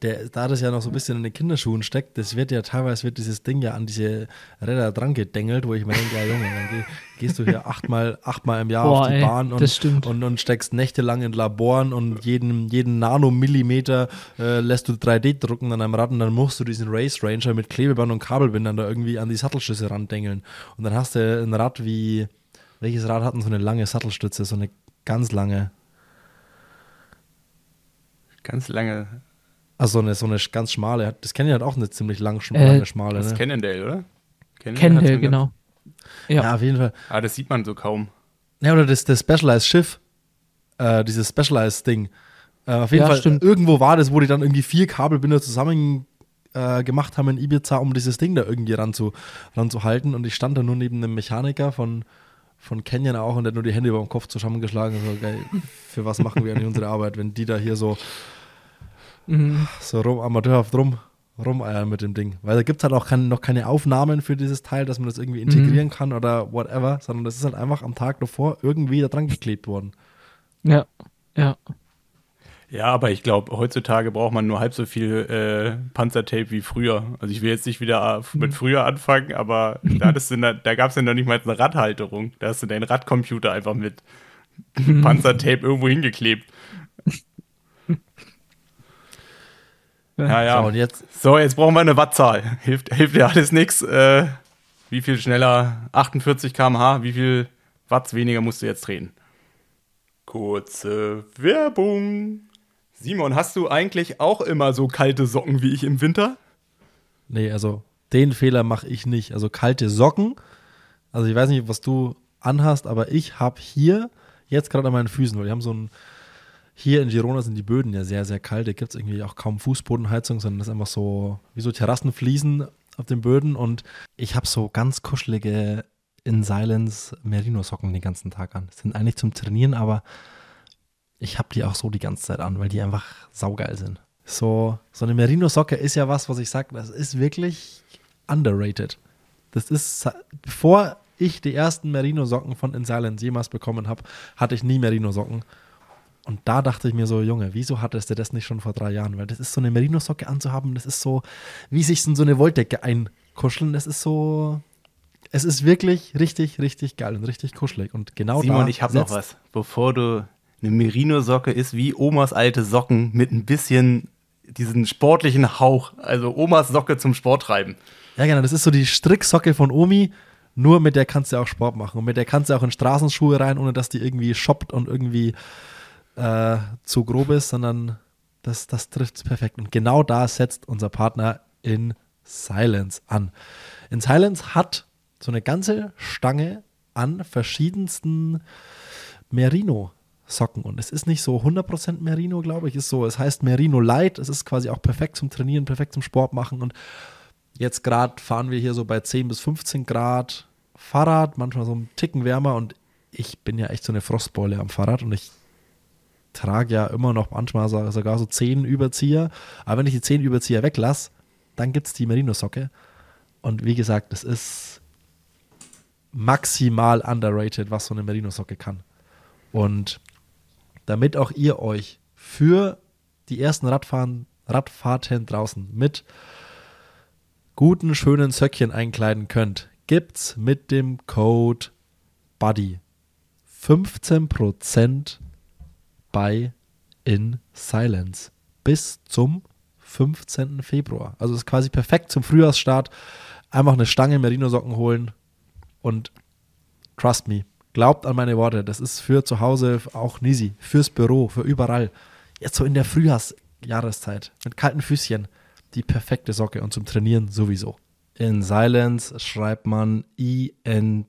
Der, da das ja noch so ein bisschen in den Kinderschuhen steckt, das wird ja teilweise wird dieses Ding ja an diese Räder dran gedengelt, wo ich mir denke, ja Junge, dann gehst du hier achtmal, achtmal im Jahr Boah, auf die ey, Bahn und, und, und, steckst nächtelang in Laboren und jeden, jeden Nanomillimeter äh, lässt du 3D drucken an einem Rad und dann musst du diesen Race Ranger mit Klebeband und Kabelbindern da irgendwie an die Sattelstütze randengeln. Und dann hast du ein Rad wie, welches Rad hat denn so eine lange Sattelstütze, so eine ganz lange? Ganz lange. Also so eine, so eine ganz schmale. Das kennen ja halt auch eine ziemlich lang, äh, lange schmale. Das ist ne? Cannondale, oder? Cannondale, Cannondale genau. Ja. ja. auf jeden Fall. Ah, das sieht man so kaum. Ja, oder das, das Specialized Schiff. Äh, dieses Specialized Ding. Äh, auf jeden ja, Fall, stimmt. irgendwo war das, wo die dann irgendwie vier Kabelbinder zusammen äh, gemacht haben in Ibiza, um dieses Ding da irgendwie ranzu, ranzuhalten. Und ich stand da nur neben einem Mechaniker von, von Canyon auch und der hat nur die Hände über dem Kopf zusammengeschlagen. So, geil, für was machen wir eigentlich unsere Arbeit, wenn die da hier so Mhm. So rum, amateurhaft rum, rumeiern mit dem Ding. Weil da gibt es halt auch kein, noch keine Aufnahmen für dieses Teil, dass man das irgendwie integrieren mhm. kann oder whatever, sondern das ist halt einfach am Tag davor irgendwie da dran geklebt worden. Ja, ja. Ja, aber ich glaube, heutzutage braucht man nur halb so viel äh, Panzertape wie früher. Also ich will jetzt nicht wieder mit mhm. früher anfangen, aber da, da gab es ja noch nicht mal eine Radhalterung. Da hast du deinen Radcomputer einfach mit. Panzertape irgendwo hingeklebt. Ja, ja. So, jetzt, so, jetzt brauchen wir eine Wattzahl. Hilft, hilft ja alles nichts. Äh, wie viel schneller? 48 km/h. Wie viel Watts weniger musst du jetzt drehen? Kurze Werbung. Simon, hast du eigentlich auch immer so kalte Socken wie ich im Winter? Nee, also den Fehler mache ich nicht. Also kalte Socken. Also ich weiß nicht, was du anhast, aber ich habe hier jetzt gerade an meinen Füßen, weil die haben so ein hier in Girona sind die Böden ja sehr, sehr kalt. Da gibt es irgendwie auch kaum Fußbodenheizung, sondern das ist einfach so wie so Terrassenfliesen auf den Böden. Und ich habe so ganz kuschelige In Silence Merino-Socken den ganzen Tag an. Das sind eigentlich zum Trainieren, aber ich habe die auch so die ganze Zeit an, weil die einfach saugeil sind. So, so eine Merino-Socke ist ja was, was ich sage, das ist wirklich underrated. Das ist, bevor ich die ersten Merino-Socken von In Silence jemals bekommen habe, hatte ich nie Merino-Socken. Und da dachte ich mir so, Junge, wieso hattest du das nicht schon vor drei Jahren? Weil das ist so eine Merino-Socke anzuhaben, das ist so, wie sich in so eine Wolldecke einkuscheln. Das ist so, es ist wirklich richtig, richtig geil und richtig kuschelig. Und genau Simon, da ich habe noch was. Bevor du eine Merino-Socke ist wie Omas alte Socken mit ein bisschen diesen sportlichen Hauch. Also Omas Socke zum Sporttreiben. Ja, genau, das ist so die Stricksocke von Omi, Nur mit der kannst du auch Sport machen. Und mit der kannst du auch in Straßenschuhe rein, ohne dass die irgendwie shoppt und irgendwie äh, zu grob ist, sondern das, das trifft es perfekt. Und genau da setzt unser Partner in Silence an. In Silence hat so eine ganze Stange an verschiedensten Merino-Socken. Und es ist nicht so 100% Merino, glaube ich. Ist so, es heißt Merino Light. Es ist quasi auch perfekt zum Trainieren, perfekt zum Sport machen. Und jetzt gerade fahren wir hier so bei 10 bis 15 Grad Fahrrad, manchmal so einen Ticken wärmer. Und ich bin ja echt so eine Frostbeule am Fahrrad. Und ich trage ja immer noch manchmal sogar so 10 Überzieher. Aber wenn ich die 10 Überzieher weglasse, dann gibt es die Merino-Socke. Und wie gesagt, das ist maximal underrated, was so eine Merino-Socke kann. Und damit auch ihr euch für die ersten Radfahren, Radfahrten draußen mit guten, schönen Söckchen einkleiden könnt, gibt's mit dem Code BUDDY 15% bei In Silence bis zum 15. Februar. Also ist quasi perfekt zum Frühjahrsstart. Einfach eine Stange Merino-Socken holen und trust me, glaubt an meine Worte. Das ist für zu Hause auch easy, fürs Büro, für überall. Jetzt so in der Frühjahrsjahreszeit mit kalten Füßchen die perfekte Socke und zum Trainieren sowieso. In Silence schreibt man I-N-C-Y-L-E-N-C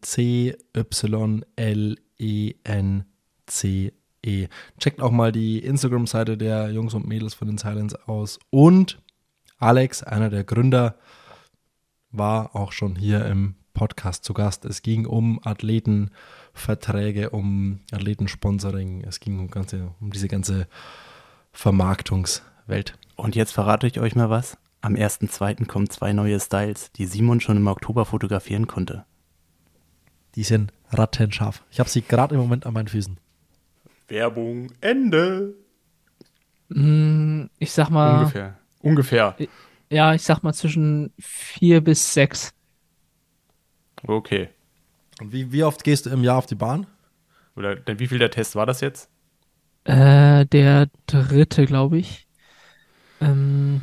E. Checkt auch mal die Instagram-Seite der Jungs und Mädels von den Silence aus. Und Alex, einer der Gründer, war auch schon hier im Podcast zu Gast. Es ging um Athletenverträge, um Athletensponsoring. Es ging um, ganze, um diese ganze Vermarktungswelt. Und jetzt verrate ich euch mal was. Am 1.2. kommen zwei neue Styles, die Simon schon im Oktober fotografieren konnte. Die sind rattenscharf. Ich habe sie gerade im Moment an meinen Füßen. Werbung, Ende. Mm, Ich sag mal, Ungefähr. Ungefähr. ja, ich sag mal zwischen vier bis sechs. Okay. Und wie, wie oft gehst du im Jahr auf die Bahn? Oder denn wie viel der Test war das jetzt? Äh, der dritte, glaube ich. Ähm,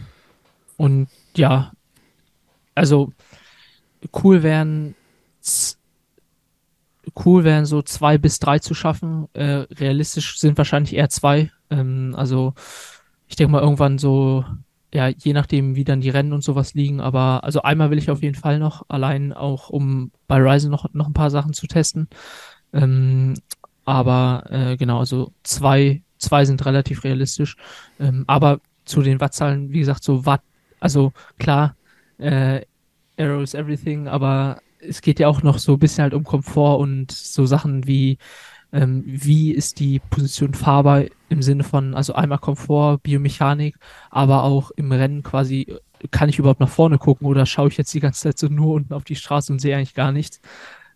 und ja, also cool wären cool wären so zwei bis drei zu schaffen. Äh, realistisch sind wahrscheinlich eher zwei. Ähm, also ich denke mal irgendwann so, ja, je nachdem, wie dann die Rennen und sowas liegen. Aber also einmal will ich auf jeden Fall noch, allein auch um bei Ryzen noch, noch ein paar Sachen zu testen. Ähm, aber äh, genau, also zwei, zwei sind relativ realistisch. Ähm, aber zu den Wattzahlen, wie gesagt, so Watt, also klar, äh, Arrow is everything, aber es geht ja auch noch so ein bisschen halt um Komfort und so Sachen wie, ähm, wie ist die Position fahrbar im Sinne von, also einmal Komfort, Biomechanik, aber auch im Rennen quasi, äh, kann ich überhaupt nach vorne gucken oder schaue ich jetzt die ganze Zeit so nur unten auf die Straße und sehe eigentlich gar nichts.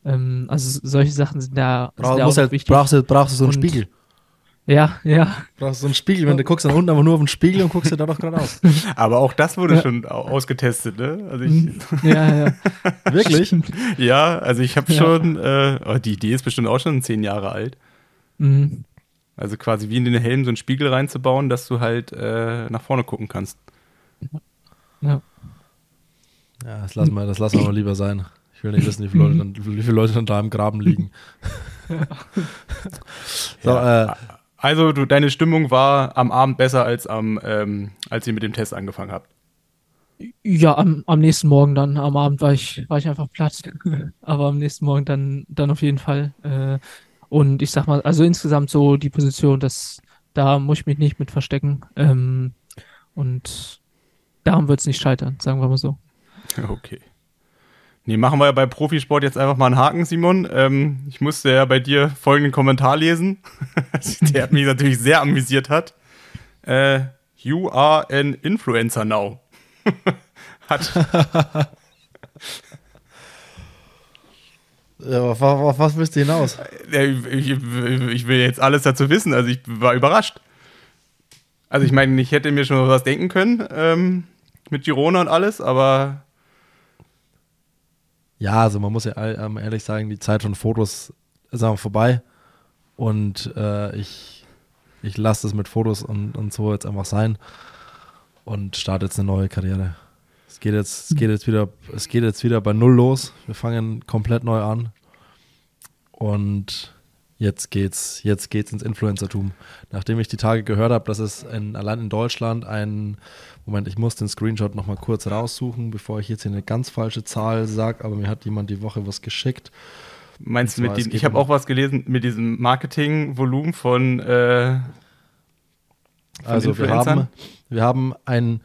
Ähm, also solche Sachen sind da, sind Brauch, da musst auch halt, wichtig. brauchst, du, brauchst du so einen Und- Spiegel. Ja, ja. Brauchst du so einen Spiegel, wenn du guckst dann unten aber nur auf den Spiegel und guckst dir da doch gerade aus. Aber auch das wurde Ja. schon au- ausgetestet, ne? Also ich, Mhm. Ja, ja. Wirklich? ja, also ich habe Ja. schon, äh, oh, die Idee ist bestimmt auch schon zehn Jahre alt. Mhm. Also quasi wie in den Helm so einen Spiegel reinzubauen, dass du halt äh, nach vorne gucken kannst. Ja. Ja, das lassen wir, das lassen wir mal lieber sein. Ich will nicht wissen, wie viele Leute dann, viele Leute dann da im Graben liegen. so, Ja. äh, Also du, deine Stimmung war am Abend besser als am, ähm, als ihr mit dem Test angefangen habt. Ja, am, am nächsten Morgen dann, am Abend war ich, war ich einfach platt. Aber am nächsten Morgen dann, dann auf jeden Fall. Äh, und ich sag mal, also insgesamt so die Position, das, da muss ich mich nicht mit verstecken. Ähm, und daran wird es nicht scheitern, sagen wir mal so. Okay. Nee, machen wir ja bei Profisport jetzt einfach mal einen Haken, Simon. Ähm, ich musste ja bei dir folgenden Kommentar lesen, der mich natürlich sehr amüsiert hat. Äh, you are an influencer now. hat, ja, auf, auf was willst du hinaus? äh, ich, ich will jetzt alles dazu wissen, also ich war überrascht. Also ich meine, ich hätte mir schon was denken können ähm, mit Girona und alles, aber Ja, also man muss ja ähm, ehrlich sagen, die Zeit von Fotos ist einfach vorbei. Und äh, ich, ich lasse es mit Fotos und, und so jetzt einfach sein und starte jetzt eine neue Karriere. Es geht jetzt, es geht jetzt wieder, es geht jetzt wieder bei Null los. Wir fangen komplett neu an. Und jetzt geht's, jetzt geht's ins Influencertum. Nachdem ich die Tage gehört habe, dass es in, allein in Deutschland ein, Moment, ich muss den Screenshot nochmal kurz raussuchen, bevor ich jetzt hier eine ganz falsche Zahl sage, aber mir hat jemand die Woche was geschickt. Meinst du mit diesem, ich habe auch was gelesen mit diesem Marketingvolumen von, äh, von Also wir haben, wir haben ein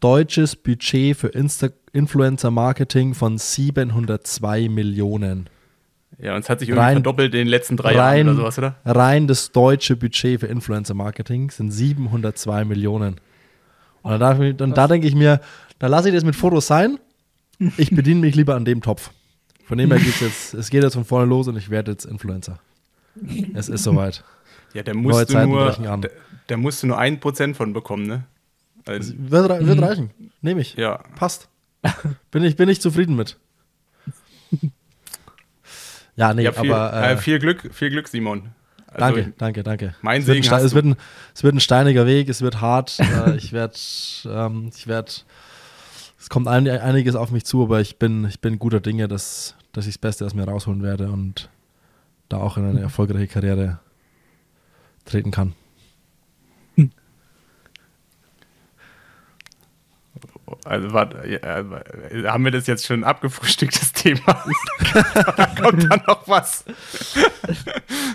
deutsches Budget für Insta Influencer-Marketing von 702 Millionen. Ja, und es hat sich irgendwie rein, verdoppelt in den letzten drei rein, Jahren oder sowas, oder? Rein das deutsche Budget für Influencer-Marketing sind 702 Millionen. Und, da, und da denke ich mir, da lasse ich das mit Fotos sein. Ich bediene mich lieber an dem Topf. Von dem her geht es jetzt, es geht jetzt von vorne los und ich werde jetzt Influencer. Es ist soweit. Ja, da musst, du nur, da, da musst du nur ein Prozent von bekommen, ne? Also, wird, wird reichen. Nehme ich. Ja. Passt. Bin ich, bin ich zufrieden mit. Ja, nee, viel, aber. Äh, äh, viel Glück, viel Glück, Simon. Also, danke, danke, danke. Mein Segen es, wird ein, es, wird ein, es wird ein steiniger Weg, es wird hart. äh, ich werde, ähm, ich werde, es kommt ein, einiges auf mich zu, aber ich bin, ich bin guter Dinge, dass, dass ich das Beste aus mir rausholen werde und da auch in eine erfolgreiche Karriere treten kann. Also warte, äh, haben wir das jetzt schon abgefrühstückt, das Thema? da kommt dann noch was.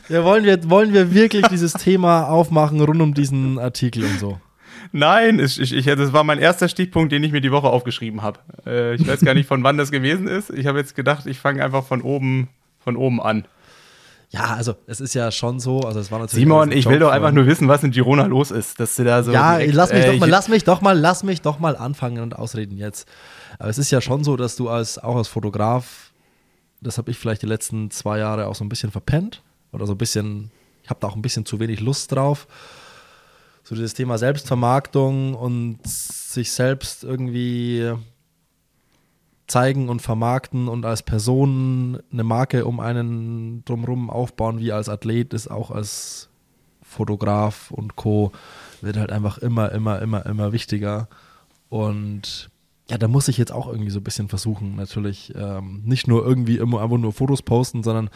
Ja, wollen wir, wollen wir wirklich dieses Thema aufmachen rund um diesen Artikel und so? Nein, ich, ich, das war mein erster Stichpunkt, den ich mir die Woche aufgeschrieben habe. Äh, ich weiß gar nicht, von wann das gewesen ist. Ich habe jetzt gedacht, ich fange einfach von oben, von oben an. Ja, also es ist ja schon so, also es war natürlich Simon, ich will doch einfach nur wissen, was in Girona los ist, dass du da so Ja, direkt, lass mich äh, doch mal, lass mich doch mal, lass mich doch mal anfangen und ausreden jetzt. Aber es ist ja schon so, dass du als auch als Fotograf, das habe ich vielleicht die letzten zwei Jahre auch so ein bisschen verpennt oder so ein bisschen, ich habe da auch ein bisschen zu wenig Lust drauf. So dieses Thema Selbstvermarktung und sich selbst irgendwie zeigen und vermarkten und als Person eine Marke um einen drumherum aufbauen, wie als Athlet ist, auch als Fotograf und Co. wird halt einfach immer, immer, immer, immer wichtiger. Und ja, da muss ich jetzt auch irgendwie so ein bisschen versuchen, natürlich ähm, nicht nur irgendwie immer einfach nur Fotos posten, sondern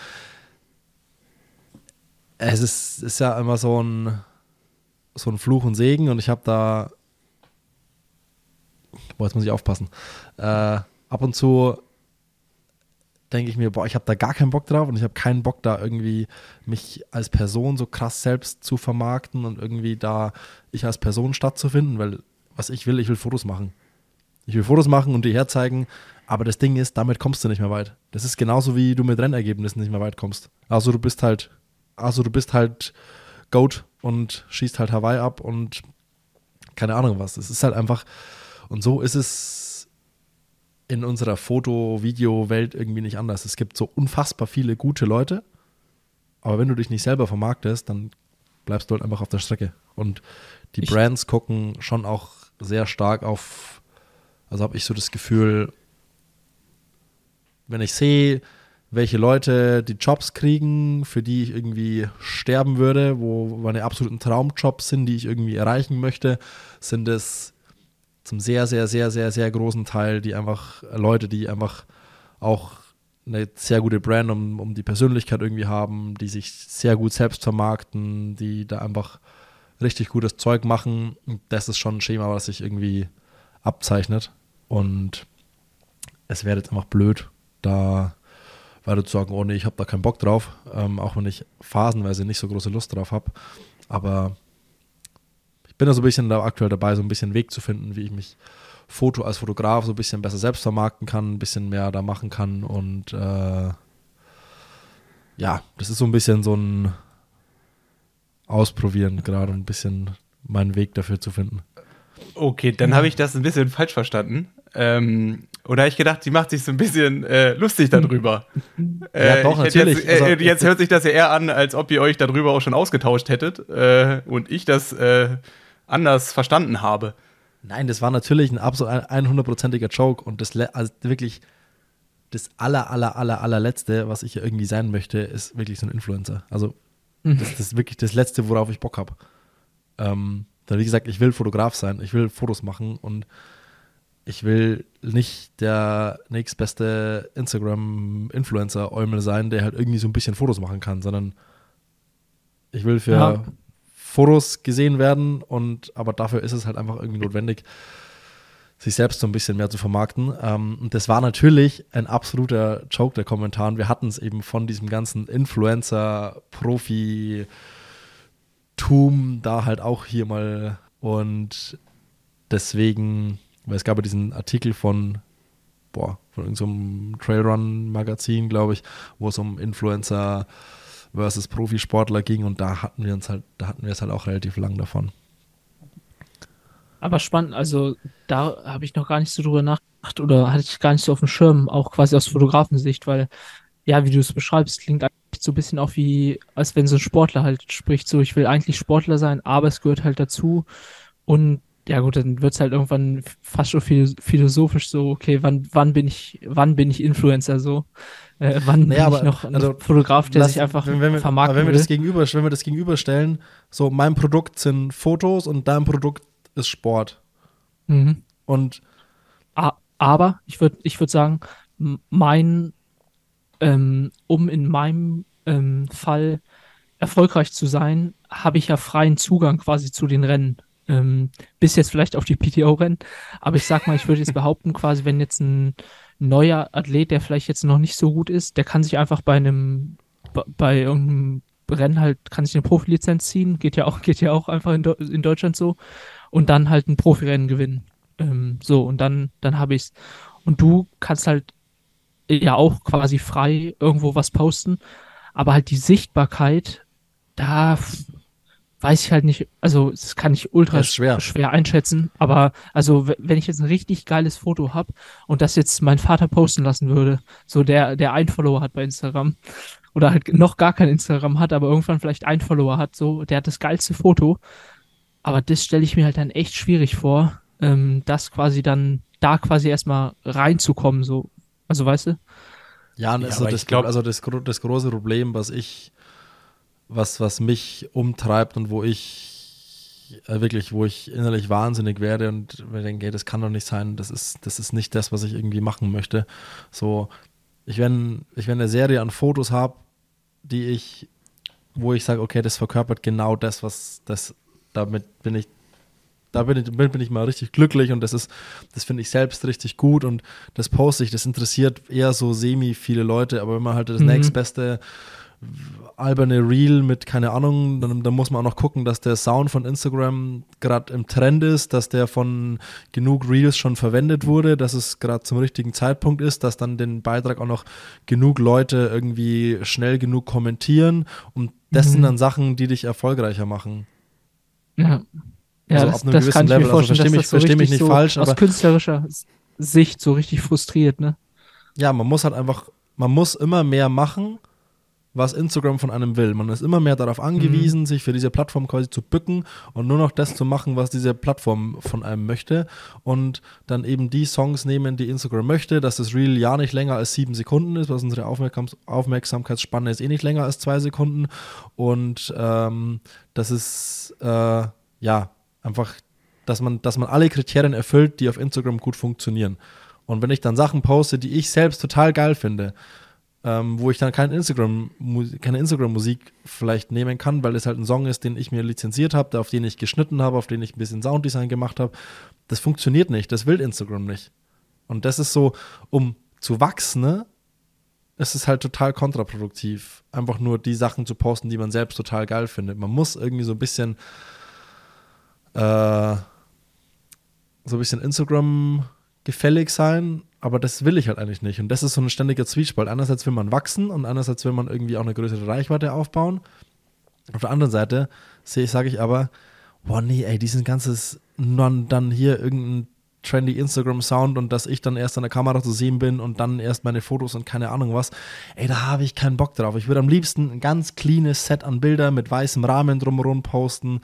es ist, ist ja immer so ein, so ein Fluch und Segen und ich habe da, boah, jetzt muss ich aufpassen, äh, ab und zu denke ich mir, boah, ich habe da gar keinen Bock drauf und ich habe keinen Bock da irgendwie mich als Person so krass selbst zu vermarkten und irgendwie da ich als Person stattzufinden, weil was ich will, ich will Fotos machen. Ich will Fotos machen und die herzeigen, aber das Ding ist, damit kommst du nicht mehr weit. Das ist genauso wie du mit Rennergebnissen nicht mehr weit kommst. Also du bist halt, also du bist halt Goat und schießt halt Hawaii ab und keine Ahnung was. Es ist halt einfach, und so ist es in unserer Foto-Video-Welt irgendwie nicht anders. Es gibt so unfassbar viele gute Leute, aber wenn du dich nicht selber vermarktest, dann bleibst du halt einfach auf der Strecke. Und die ich Brands gucken schon auch sehr stark auf, also habe ich so das Gefühl, wenn ich sehe, welche Leute die Jobs kriegen, für die ich irgendwie sterben würde, wo meine absoluten Traumjobs sind, die ich irgendwie erreichen möchte, sind es zum sehr, sehr, sehr, sehr, sehr großen Teil, die einfach Leute, die einfach auch eine sehr gute Brand um, um die Persönlichkeit irgendwie haben, die sich sehr gut selbst vermarkten, die da einfach richtig gutes Zeug machen. Das ist schon ein Schema, was sich irgendwie abzeichnet. Und es wäre jetzt einfach blöd, da weiter zu sagen, oh nee, ich habe da keinen Bock drauf, ähm, auch wenn ich phasenweise nicht so große Lust drauf habe. Aber bin da so ein bisschen da aktuell dabei, so ein bisschen Weg zu finden, wie ich mich Foto als Fotograf so ein bisschen besser selbst vermarkten kann, ein bisschen mehr da machen kann und äh, ja, das ist so ein bisschen so ein Ausprobieren gerade, ein bisschen meinen Weg dafür zu finden. Okay, dann habe ich das ein bisschen falsch verstanden. Ähm, oder ich gedacht, sie macht sich so ein bisschen äh, lustig darüber. ja, doch, natürlich. Jetzt, äh, also, jetzt, hört sich das ja eher an, als ob ihr euch darüber auch schon ausgetauscht hättet äh, und ich das äh, anders verstanden habe. Nein, das war natürlich ein absolut 100%iger Joke und das also wirklich das aller, aller, aller, allerletzte, was ich irgendwie sein möchte, ist wirklich so ein Influencer. Also mhm. das, das ist wirklich das Letzte, worauf ich Bock habe. Ähm, wie gesagt, ich will Fotograf sein, ich will Fotos machen und ich will nicht der nächstbeste Instagram-Influencer-Eumel sein, der halt irgendwie so ein bisschen Fotos machen kann, sondern ich will für Ja. Fotos gesehen werden und aber dafür ist es halt einfach irgendwie notwendig, sich selbst so ein bisschen mehr zu vermarkten. Ähm, und das war natürlich ein absoluter Joke der Kommentar. Und wir hatten es eben von diesem ganzen Influencer-Profi-Tum da halt auch hier mal. Und deswegen, weil es gab ja diesen Artikel von, boah, von irgendeinem Trailrun-Magazin, glaube ich, wo es um Influencer versus Profisportler ging und da hatten wir uns halt, da hatten wir es halt auch relativ lang davon. Aber spannend, also da habe ich noch gar nicht so drüber nachgedacht oder hatte ich gar nicht so auf dem Schirm, auch quasi aus Fotografensicht, weil, ja, wie du es beschreibst, klingt eigentlich so ein bisschen auch wie, als wenn so ein Sportler halt spricht, so, ich will eigentlich Sportler sein, aber es gehört halt dazu. Und ja gut, dann wird es halt irgendwann fast schon phil- philosophisch so, okay, wann, wann bin ich, wann bin ich Influencer so? Äh, wann Naja, bin ich aber, noch ein also, Fotograf, der Lass- sich einfach wenn, wenn, wir- vermarkten aber wenn wir will? das gegenüber, wenn wir das gegenüberstellen, so mein Produkt sind Fotos und dein Produkt ist Sport. Mhm. Und Aber ich würde ich würd sagen, mein, ähm, um in meinem ähm, Fall erfolgreich zu sein, habe ich ja freien Zugang quasi zu den Rennen. Ähm, bis jetzt vielleicht auf die PTO-Rennen. Aber ich sag mal, ich würde jetzt behaupten, quasi, wenn jetzt ein neuer Athlet, der vielleicht jetzt noch nicht so gut ist, der kann sich einfach bei einem, bei- irgendeinem Rennen halt, kann sich eine Profilizenz ziehen, geht ja auch, geht ja auch einfach in, Deu- in Deutschland so, und dann halt ein Profirennen gewinnen. Ähm, so, und dann, dann habe ich's. Und du kannst halt ja auch quasi frei irgendwo was posten, aber halt die Sichtbarkeit, da weiß ich halt nicht, also das kann ich ultra schwer. schwer einschätzen, aber also wenn ich jetzt ein richtig geiles Foto habe und das jetzt mein Vater posten lassen würde, so der, der ein Follower hat bei Instagram oder halt noch gar kein Instagram hat, aber irgendwann vielleicht ein Follower hat, so, der hat das geilste Foto, aber das stelle ich mir halt dann echt schwierig vor, ähm, das quasi dann da quasi erstmal reinzukommen, so. Also weißt du? ja, Ja, also aber das, ich glaub- also das, das große Problem, was ich, was, was mich umtreibt und wo ich äh, wirklich, wo ich innerlich wahnsinnig werde und mir denke, hey, das kann doch nicht sein, das ist, das ist nicht das, was ich irgendwie machen möchte. So, ich wenn, ich wenn eine Serie an Fotos habe, die ich, wo ich sage, okay, das verkörpert genau das, was das, damit bin ich da bin ich, bin, bin ich mal richtig glücklich und das ist, das finde ich selbst richtig gut und das poste ich, das interessiert eher so semi viele Leute, aber wenn man halt das Mhm. nächstbeste alberne Reel mit, keine Ahnung, dann, dann muss man auch noch gucken, dass der Sound von Instagram gerade im Trend ist, dass der von genug Reels schon verwendet wurde, dass es gerade zum richtigen Zeitpunkt ist, dass dann den Beitrag auch noch genug Leute irgendwie schnell genug kommentieren und das Mhm. sind dann Sachen, die dich erfolgreicher machen. Ja. Ja, Also das, ab einem das gewissen kann ich Level, mir also vorstellen, versteh dass mich- so versteh mich nicht so falsch, aus aber- künstlerischer Sicht so richtig frustriert, ne? ja, man muss halt einfach, man muss immer mehr machen, was Instagram von einem will. Man ist immer mehr darauf angewiesen, sich für diese Plattform quasi zu bücken und nur noch das zu machen, was diese Plattform von einem möchte und dann eben die Songs nehmen, die Instagram möchte, dass das Reel ja nicht länger als sieben Sekunden ist, was unsere Aufmerksam Aufmerksamkeitsspanne ist eh nicht länger als zwei Sekunden und ähm, das ist äh, ja einfach, dass man, dass man alle Kriterien erfüllt, die auf Instagram gut funktionieren. Und wenn ich dann Sachen poste, die ich selbst total geil finde, ähm, wo ich dann kein Instagram, keine Instagram-Musik vielleicht nehmen kann, weil es halt ein Song ist, den ich mir lizenziert habe, auf den ich geschnitten habe, auf den ich ein bisschen Sounddesign gemacht habe, das funktioniert nicht, das will Instagram nicht. Und das ist so, um zu wachsen, ne, ist es halt total kontraproduktiv, einfach nur die Sachen zu posten, die man selbst total geil findet. Man muss irgendwie so ein bisschen äh, so ein bisschen Instagram gefällig sein, aber das will ich halt eigentlich nicht. Und das ist so ein ständiger Zwiespalt. Einerseits will man wachsen und andererseits will man irgendwie auch eine größere Reichweite aufbauen. Auf der anderen Seite sehe ich, sage ich aber, boah, nee, ey, dieses ganzes, dann hier irgendein trendy Instagram-Sound und dass ich dann erst an der Kamera zu sehen bin und dann erst meine Fotos und keine Ahnung was. Ey, da habe ich keinen Bock drauf. Ich würde am liebsten ein ganz cleanes Set an Bildern mit weißem Rahmen drumherum posten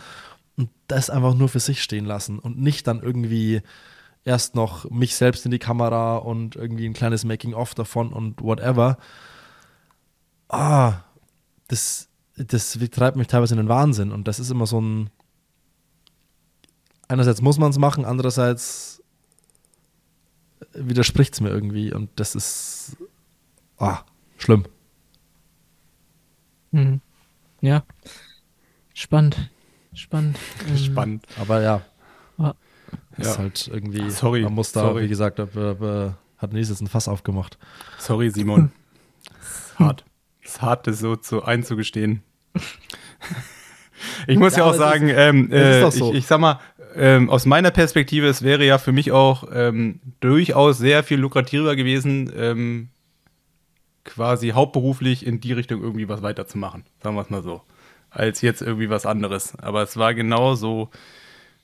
und das einfach nur für sich stehen lassen und nicht dann irgendwie erst noch mich selbst in die Kamera und irgendwie ein kleines Making-of davon und whatever. Ah, das, das treibt mich teilweise in den Wahnsinn und das ist immer so ein. Einerseits muss man es machen, andererseits widerspricht es mir irgendwie und das ist ah, schlimm. Mhm. Ja. Spannend. Spannend. Ähm, Spannend. Aber ja, Ja. Ist Ja. halt irgendwie, Sorry, man muss da, sorry. wie gesagt, da, da, da hat Nils jetzt ein Fass aufgemacht. Sorry, Simon. ist hart. ist hart, das so zu, einzugestehen. Ich muss ja, Ja, auch sagen, ähm, ist äh, doch so. ich, ich sag mal, ähm, aus meiner Perspektive, es wäre ja für mich auch ähm, durchaus sehr viel lukrativer gewesen, ähm, quasi hauptberuflich in die Richtung irgendwie was weiterzumachen. Sagen wir es mal so. Als jetzt irgendwie was anderes. Aber es war genau so,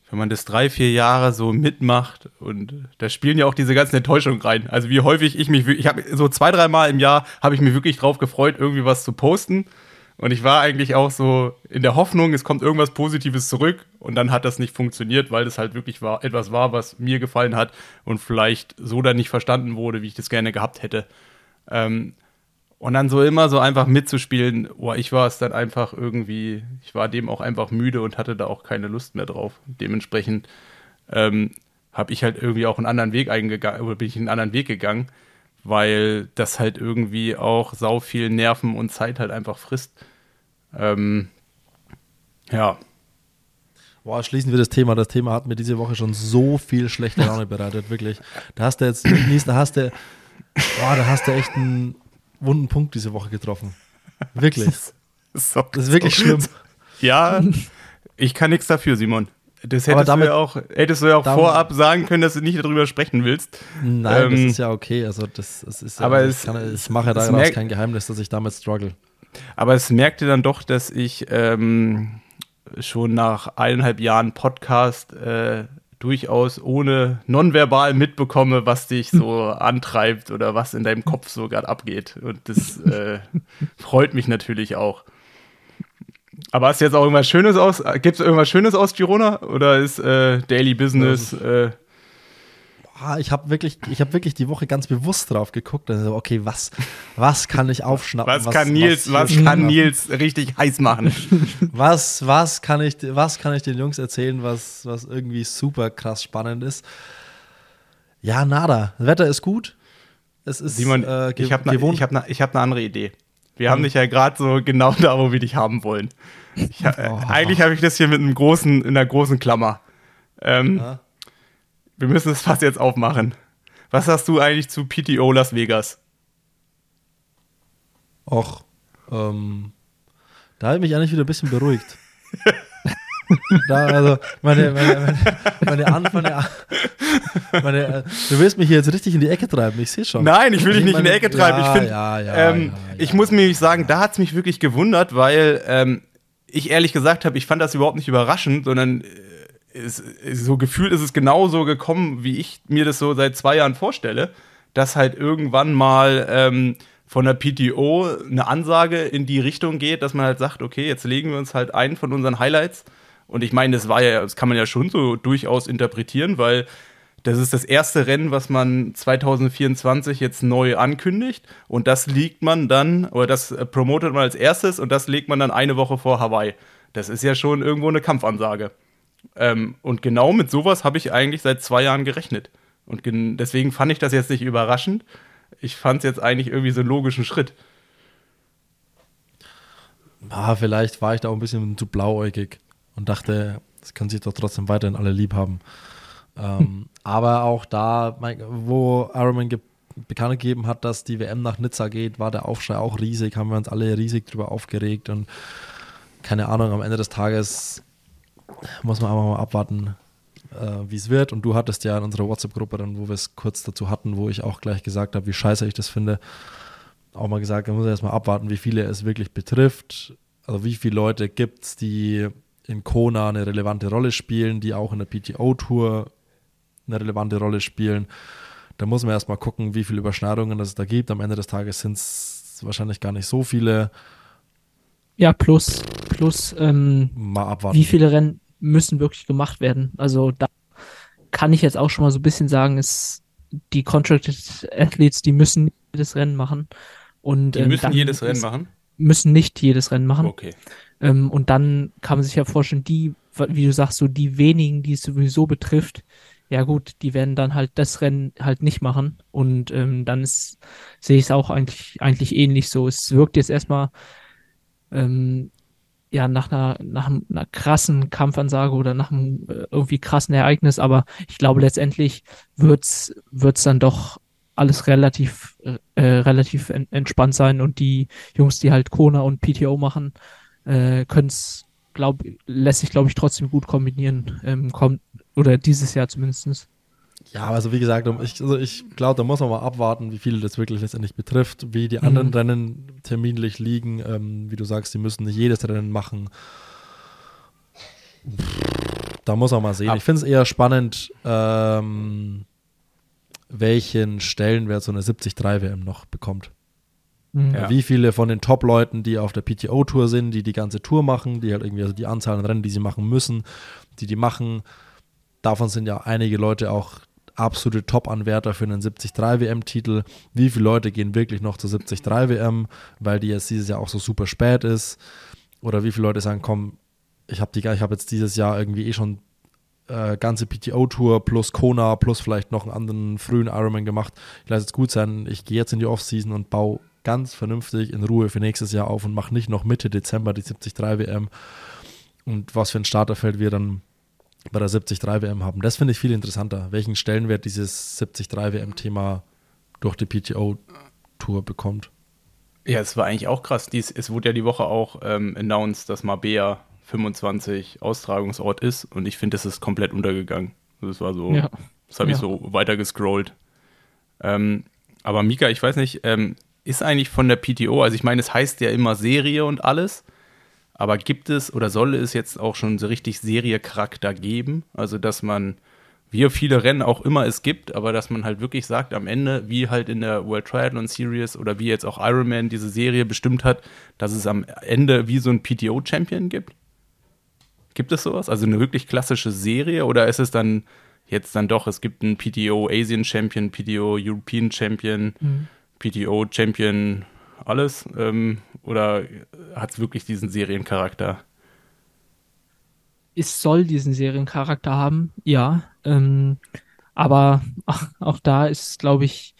wenn man das drei, vier Jahre so mitmacht und da spielen ja auch diese ganzen Enttäuschungen rein. Also wie häufig ich mich, ich habe so zwei, dreimal im Jahr habe ich mich wirklich drauf gefreut, irgendwie was zu posten. Und ich war eigentlich auch so in der Hoffnung, es kommt irgendwas Positives zurück und dann hat das nicht funktioniert, weil das halt wirklich war, etwas war, was mir gefallen hat und vielleicht so dann nicht verstanden wurde, wie ich das gerne gehabt hätte. Ähm, und dann so immer so einfach mitzuspielen, boah, ich war es dann einfach irgendwie, ich war dem auch einfach müde und hatte da auch keine Lust mehr drauf. Dementsprechend ähm, habe ich halt irgendwie auch einen anderen Weg eingegangen, oder bin ich einen anderen Weg gegangen, weil das halt irgendwie auch sau viel Nerven und Zeit halt einfach frisst. Ähm, ja, Boah, schließen wir das Thema. Das Thema hat mir diese Woche schon so viel schlechte Laune bereitet, wirklich. Da hast du jetzt, da hast du, boah, da hast du echt einen wunden Punkt diese Woche getroffen. Wirklich. so, Das ist wirklich schlimm. Ja, ich kann nichts dafür, Simon. Das hättest damit- du ja auch, hättest du ja auch damit- vorab sagen können, dass du nicht darüber sprechen willst. Nein, das Ähm, ist ja okay. Also das, das ist ja, aber ich, es- kann, ich mache daraus merkt- kein Geheimnis, dass ich damit struggle. Aber es merkte dann doch, dass ich ähm, schon nach eineinhalb Jahren Podcast äh, durchaus ohne nonverbal mitbekomme, was dich so antreibt oder was in deinem Kopf so gerade abgeht. Und das äh, freut mich natürlich auch. Aber hast du jetzt auch irgendwas Schönes aus? Gibt es irgendwas Schönes aus Girona? Oder ist äh, Daily Business? Äh, Ah, ich habe wirklich, ich habe wirklich die Woche ganz bewusst drauf geguckt. Also, okay, was, was kann ich aufschnappen? was, kann Nils, was, hier kann? Nils richtig heiß machen? Was, was kann ich, was kann ich den Jungs erzählen, was, was irgendwie super krass spannend ist? Ja, nada. Das Wetter ist gut. Es ist Simon, äh, ich habe eine hab ne, ich hab ne andere Idee. Wir haben dich ja gerade so genau da, wo wir dich haben wollen. Ich, äh, Oh. Eigentlich habe ich das hier mit einem großen, in einer großen Klammer. Ähm, Ja. Wir müssen es fast jetzt aufmachen. Was hast du eigentlich zu PTO Las Vegas? Och, ähm, da ich mich eigentlich wieder ein bisschen beruhigt. da, also, meine, meine, meine, meine, meine, meine, äh, du willst mich hier jetzt richtig in die Ecke treiben, ich sehe schon. Nein, ich will dich nicht in die Ecke treiben. Ja, ich finde, ja, ja, ähm, ich muss nämlich sagen, da hat es mich wirklich gewundert, weil ähm, ich ehrlich gesagt habe, ich fand das überhaupt nicht überraschend, sondern äh, es, so gefühlt ist es genauso gekommen, wie ich mir das so seit zwei Jahren vorstelle, dass halt irgendwann mal ähm, von der PTO eine Ansage in die Richtung geht, dass man halt sagt, okay, jetzt legen wir uns halt ein von unseren Highlights. Und ich meine, das war ja, das kann man ja schon so durchaus interpretieren, weil das ist das erste Rennen, was man 2024 jetzt neu ankündigt. Und das legt man dann, oder das äh, promotet man als erstes und das legt man dann eine Woche vor Hawaii. Das ist ja schon irgendwo eine Kampfansage. Ähm, und genau mit sowas habe ich eigentlich seit zwei Jahren gerechnet. Und gen deswegen fand ich das jetzt nicht überraschend. Ich fand es jetzt eigentlich irgendwie so einen logischen Schritt. Ah, vielleicht war ich da auch ein bisschen zu blauäugig und dachte, das kann sich doch trotzdem weiterhin alle lieb haben. Ähm, aber auch da, wo Ironman ge bekannt gegeben hat, dass die WM nach Nizza geht, war der Aufschrei auch riesig, haben wir uns alle riesig drüber aufgeregt und keine Ahnung, am Ende des Tages muss man einfach mal abwarten, äh, wie es wird. Und du hattest ja in unserer WhatsApp-Gruppe dann, wo wir es kurz dazu hatten, wo ich auch gleich gesagt habe, wie scheiße ich das finde, auch mal gesagt, man muss erst mal abwarten, wie viele es wirklich betrifft. Also wie viele Leute gibt es, die in Kona eine relevante Rolle spielen, die auch in der PTO-Tour eine relevante Rolle spielen. Da muss man erstmal gucken, wie viele Überschneidungen es da gibt. Am Ende des Tages sind es wahrscheinlich gar nicht so viele. Ja, plus, plus, ähm, Mal abwarten. wie viele Rennen müssen wirklich gemacht werden? Also da kann ich jetzt auch schon mal so ein bisschen sagen, ist die Contracted Athletes, die müssen jedes Rennen machen. Und, Die ähm, müssen dann jedes Rennen machen. Müssen nicht jedes Rennen machen. Okay. Ähm, und dann kann man sich ja vorstellen, die, wie du sagst, so die wenigen, die es sowieso betrifft, ja gut, die werden dann halt das Rennen halt nicht machen. Und ähm, dann ist, sehe ich es auch eigentlich, eigentlich ähnlich so. Es wirkt jetzt erstmal ähm, ja nach einer, nach einer krassen Kampfansage oder nach einem äh, irgendwie krassen Ereignis, aber ich glaube letztendlich wird's wird's dann doch alles relativ äh, relativ en entspannt sein und die Jungs, die halt Kona und PTO machen, äh, können es glaub, lässt sich glaube ich trotzdem gut kombinieren, ähm, kommt oder dieses Jahr zumindest. Ja, also wie gesagt, ich, also ich glaube, da muss man mal abwarten, wie viele das wirklich letztendlich betrifft, wie die anderen mhm. Rennen terminlich liegen. Ähm, wie du sagst, die müssen nicht jedes Rennen machen. Da muss man mal sehen. Ab. Ich finde es eher spannend, ähm, welchen Stellenwert so eine 73-WM noch bekommt. Mhm. Ja. Wie viele von den Top-Leuten, die auf der PTO-Tour sind, die die ganze Tour machen, die halt irgendwie, also die Anzahl an Rennen, die sie machen müssen, die die machen, davon sind ja einige Leute auch absolute Top-Anwärter für einen 73-WM-Titel. Wie viele Leute gehen wirklich noch zur 73-WM, weil die jetzt dieses Jahr auch so super spät ist? Oder wie viele Leute sagen, komm, ich habe hab jetzt dieses Jahr irgendwie eh schon äh, ganze PTO-Tour plus Kona plus vielleicht noch einen anderen frühen Ironman gemacht. Ich lasse es gut sein, ich gehe jetzt in die Offseason und baue ganz vernünftig in Ruhe für nächstes Jahr auf und mache nicht noch Mitte Dezember die 73 WM. Und was für ein Starterfeld wir dann bei der 73 WM haben. Das finde ich viel interessanter, welchen Stellenwert dieses 73 WM-Thema durch die PTO-Tour bekommt. Ja, es war eigentlich auch krass. Dies, es wurde ja die Woche auch ähm, announced, dass Mabea 25 Austragungsort ist und ich finde, das ist komplett untergegangen. Das war so, ja. das habe ja. ich so weiter gescrollt. Ähm, aber Mika, ich weiß nicht, ähm, ist eigentlich von der PTO, also ich meine, es heißt ja immer Serie und alles, aber gibt es oder soll es jetzt auch schon so richtig Seriecharakter geben? Also, dass man, wie viele Rennen auch immer es gibt, aber dass man halt wirklich sagt, am Ende, wie halt in der World Triathlon Series oder wie jetzt auch Ironman diese Serie bestimmt hat, dass es am Ende wie so ein PTO-Champion gibt? Gibt es sowas? Also eine wirklich klassische Serie oder ist es dann jetzt dann doch, es gibt einen PTO Asian Champion, PTO European Champion, mhm. PTO Champion alles? Ähm, oder hat es wirklich diesen Seriencharakter? Es soll diesen Seriencharakter haben, ja. Ähm, aber auch da ist, glaube ich,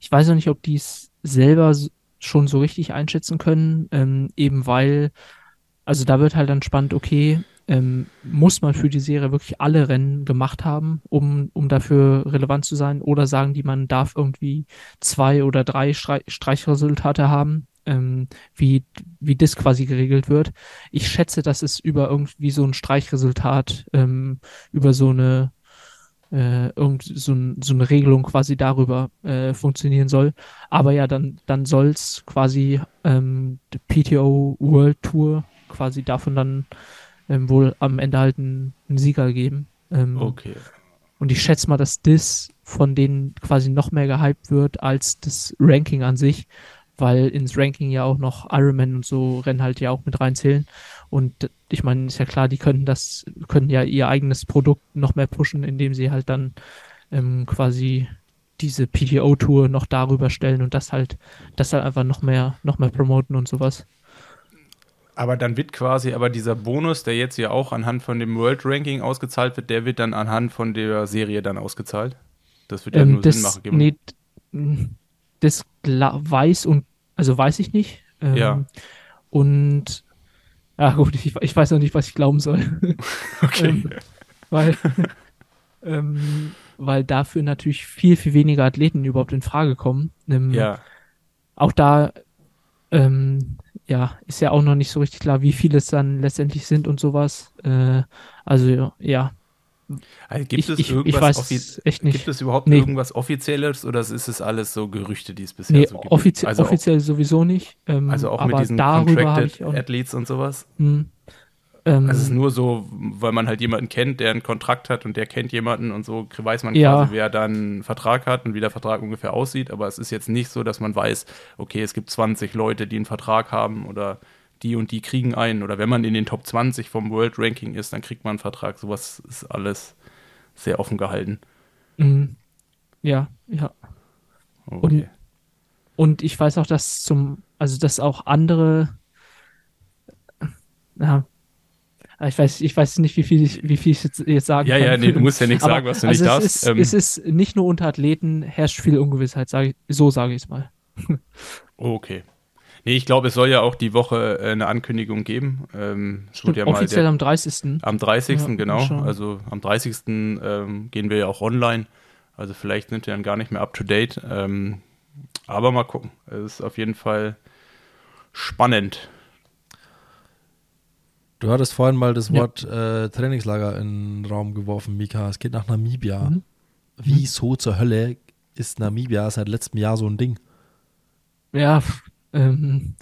ich weiß noch nicht, ob die es selber schon so richtig einschätzen können, ähm, eben weil, also da wird halt dann spannend, okay, ähm, muss man für die Serie wirklich alle Rennen gemacht haben, um, um dafür relevant zu sein? Oder sagen die, man darf irgendwie zwei oder drei Streich Streichresultate haben, ähm, wie, wie das quasi geregelt wird? Ich schätze, dass es über irgendwie so ein Streichresultat, ähm, über so eine äh, irgend so, ein, so, eine Regelung quasi darüber äh, funktionieren soll. Aber ja, dann, dann soll es quasi ähm, PTO World Tour quasi davon dann ähm, wohl am Ende halt einen, einen Sieger geben. Ähm, okay. Und ich schätze mal, dass das von denen quasi noch mehr gehypt wird als das Ranking an sich, weil ins Ranking ja auch noch Ironman und so Rennen halt ja auch mit reinzählen. Und ich meine, ist ja klar, die können das, können ja ihr eigenes Produkt noch mehr pushen, indem sie halt dann ähm, quasi diese PTO-Tour noch darüber stellen und das halt, das halt einfach noch mehr, noch mehr promoten und sowas. Aber dann wird quasi, aber dieser Bonus, der jetzt ja auch anhand von dem World Ranking ausgezahlt wird, der wird dann anhand von der Serie dann ausgezahlt. Das wird ja ähm, nur das, Sinn machen. Geben. Nee, das weiß und, also weiß ich nicht. Ähm, ja. Und, ja gut, ich, ich, weiß noch nicht, was ich glauben soll. okay. ähm, weil, ähm, weil dafür natürlich viel, viel weniger Athleten überhaupt in Frage kommen. Ähm, ja. Auch da, ähm, ja, ist ja auch noch nicht so richtig klar, wie viele es dann letztendlich sind und sowas. Äh, also ja. Also gibt, ich, es ich, ich weiß echt nicht. gibt es überhaupt nee. irgendwas Offizielles oder ist es alles so Gerüchte, die es bisher nee, so gibt? Offizie also offiziell sowieso nicht. Ähm, also auch mit diesen Contracted Athletes und sowas? Mh, hm. Ähm, also es ist nur so, weil man halt jemanden kennt, der einen Kontrakt hat und der kennt jemanden und so weiß man ja. quasi, wer dann einen Vertrag hat und wie der Vertrag ungefähr aussieht. Aber es ist jetzt nicht so, dass man weiß, okay, es gibt 20 Leute, die einen Vertrag haben oder die und die kriegen einen. Oder wenn man in den Top 20 vom World Ranking ist, dann kriegt man einen Vertrag. Sowas ist alles sehr offen gehalten. Mhm. Ja, ja. Okay. Und, und ich weiß auch, dass zum, also dass auch andere, ja, Ich weiß, ich weiß nicht, wie viel ich, wie viel ich jetzt, jetzt sagen Ja, kann. ja, nee, du musst ja nichts sagen, was du also nicht es darfst. Ist, Ähm, es ist nicht nur unter Athleten herrscht viel Ungewissheit, sag ich, so sage ich es mal. okay. Nee, ich glaube, es soll ja auch die Woche äh, eine Ankündigung geben. Ähm, es Stimmt, ja mal offiziell der, am 30. am 30. Ja, genau. schauen. Also am 30. Ähm, gehen wir ja auch online. Also vielleicht sind wir dann gar nicht mehr up to date. Ähm, aber mal gucken. Es ist auf jeden Fall spannend. Du hattest vorhin mal das Ja. Wort äh, Trainingslager in den Raum geworfen, Mika. Es geht nach Namibia. Mhm. Wieso zur Hölle ist Namibia seit letztem Jahr so ein Ding? Ja, ähm,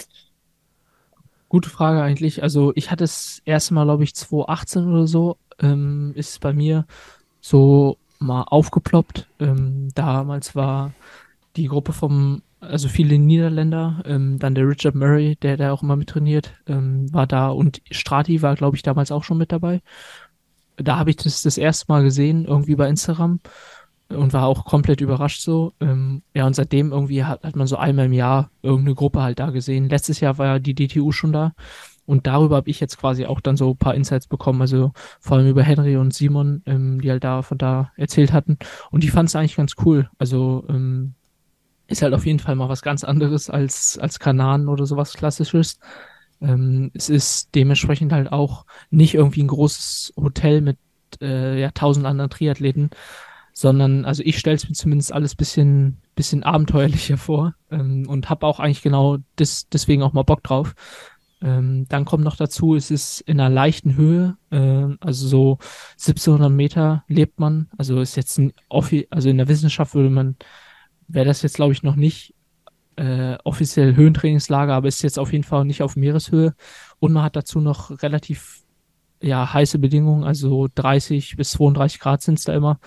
gute Frage eigentlich. Also ich hatte es erste Mal, glaube ich, 2018 oder so, ähm, ist es bei mir so mal aufgeploppt. Ähm, damals war die Gruppe vom, also viele Niederländer, ähm, dann der Richard Murray, der da auch immer mit trainiert, ähm, war da und Strati war, glaube ich, damals auch schon mit dabei. Da habe ich das das erste Mal gesehen, irgendwie bei Instagram und war auch komplett überrascht so. Ähm, ja, und seitdem irgendwie hat, hat man so einmal im Jahr irgendeine Gruppe halt da gesehen. Letztes Jahr war ja die DTU schon da und darüber habe ich jetzt quasi auch dann so ein paar Insights bekommen, also vor allem über Henry und Simon, ähm, die halt da von da erzählt hatten und die fanden es eigentlich ganz cool. Also ähm, ist halt auf jeden Fall mal was ganz anderes als, als Kanaren oder sowas Klassisches. Ähm, es ist dementsprechend halt auch nicht irgendwie ein großes Hotel mit äh, ja, tausend anderen Triathleten, sondern also ich stelle es mir zumindest alles bisschen bisschen abenteuerlicher vor ähm, und habe auch eigentlich genau des, deswegen auch mal Bock drauf. Ähm, dann kommt noch dazu, es ist in einer leichten Höhe, äh, also so 1700 Meter lebt man. Also ist jetzt ein offi also in der Wissenschaft würde man wäre das jetzt glaube ich noch nicht äh, offiziell Höhentrainingslager, aber ist jetzt auf jeden Fall nicht auf Meereshöhe und man hat dazu noch relativ ja heiße Bedingungen, also 30 bis 32 Grad sind es da immer.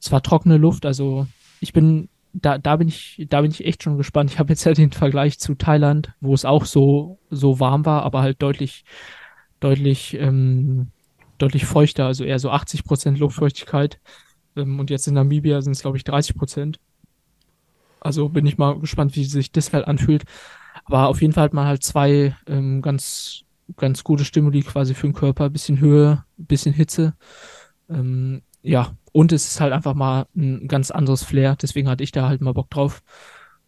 Es war trockene Luft, also ich bin da, da bin ich, da bin ich echt schon gespannt. Ich habe jetzt ja den Vergleich zu Thailand, wo es auch so, so warm war, aber halt deutlich, deutlich, ähm, deutlich feuchter, also eher so 80 Prozent Luftfeuchtigkeit. Ähm, und jetzt in Namibia sind es, glaube ich, 30 Prozent. Also bin ich mal gespannt, wie sich das halt anfühlt. Aber auf jeden Fall hat man halt zwei ähm, ganz, ganz gute Stimuli quasi für den Körper. Bisschen Höhe, bisschen Hitze. Ähm, ja, und es ist halt einfach mal ein ganz anderes Flair. Deswegen hatte ich da halt mal Bock drauf.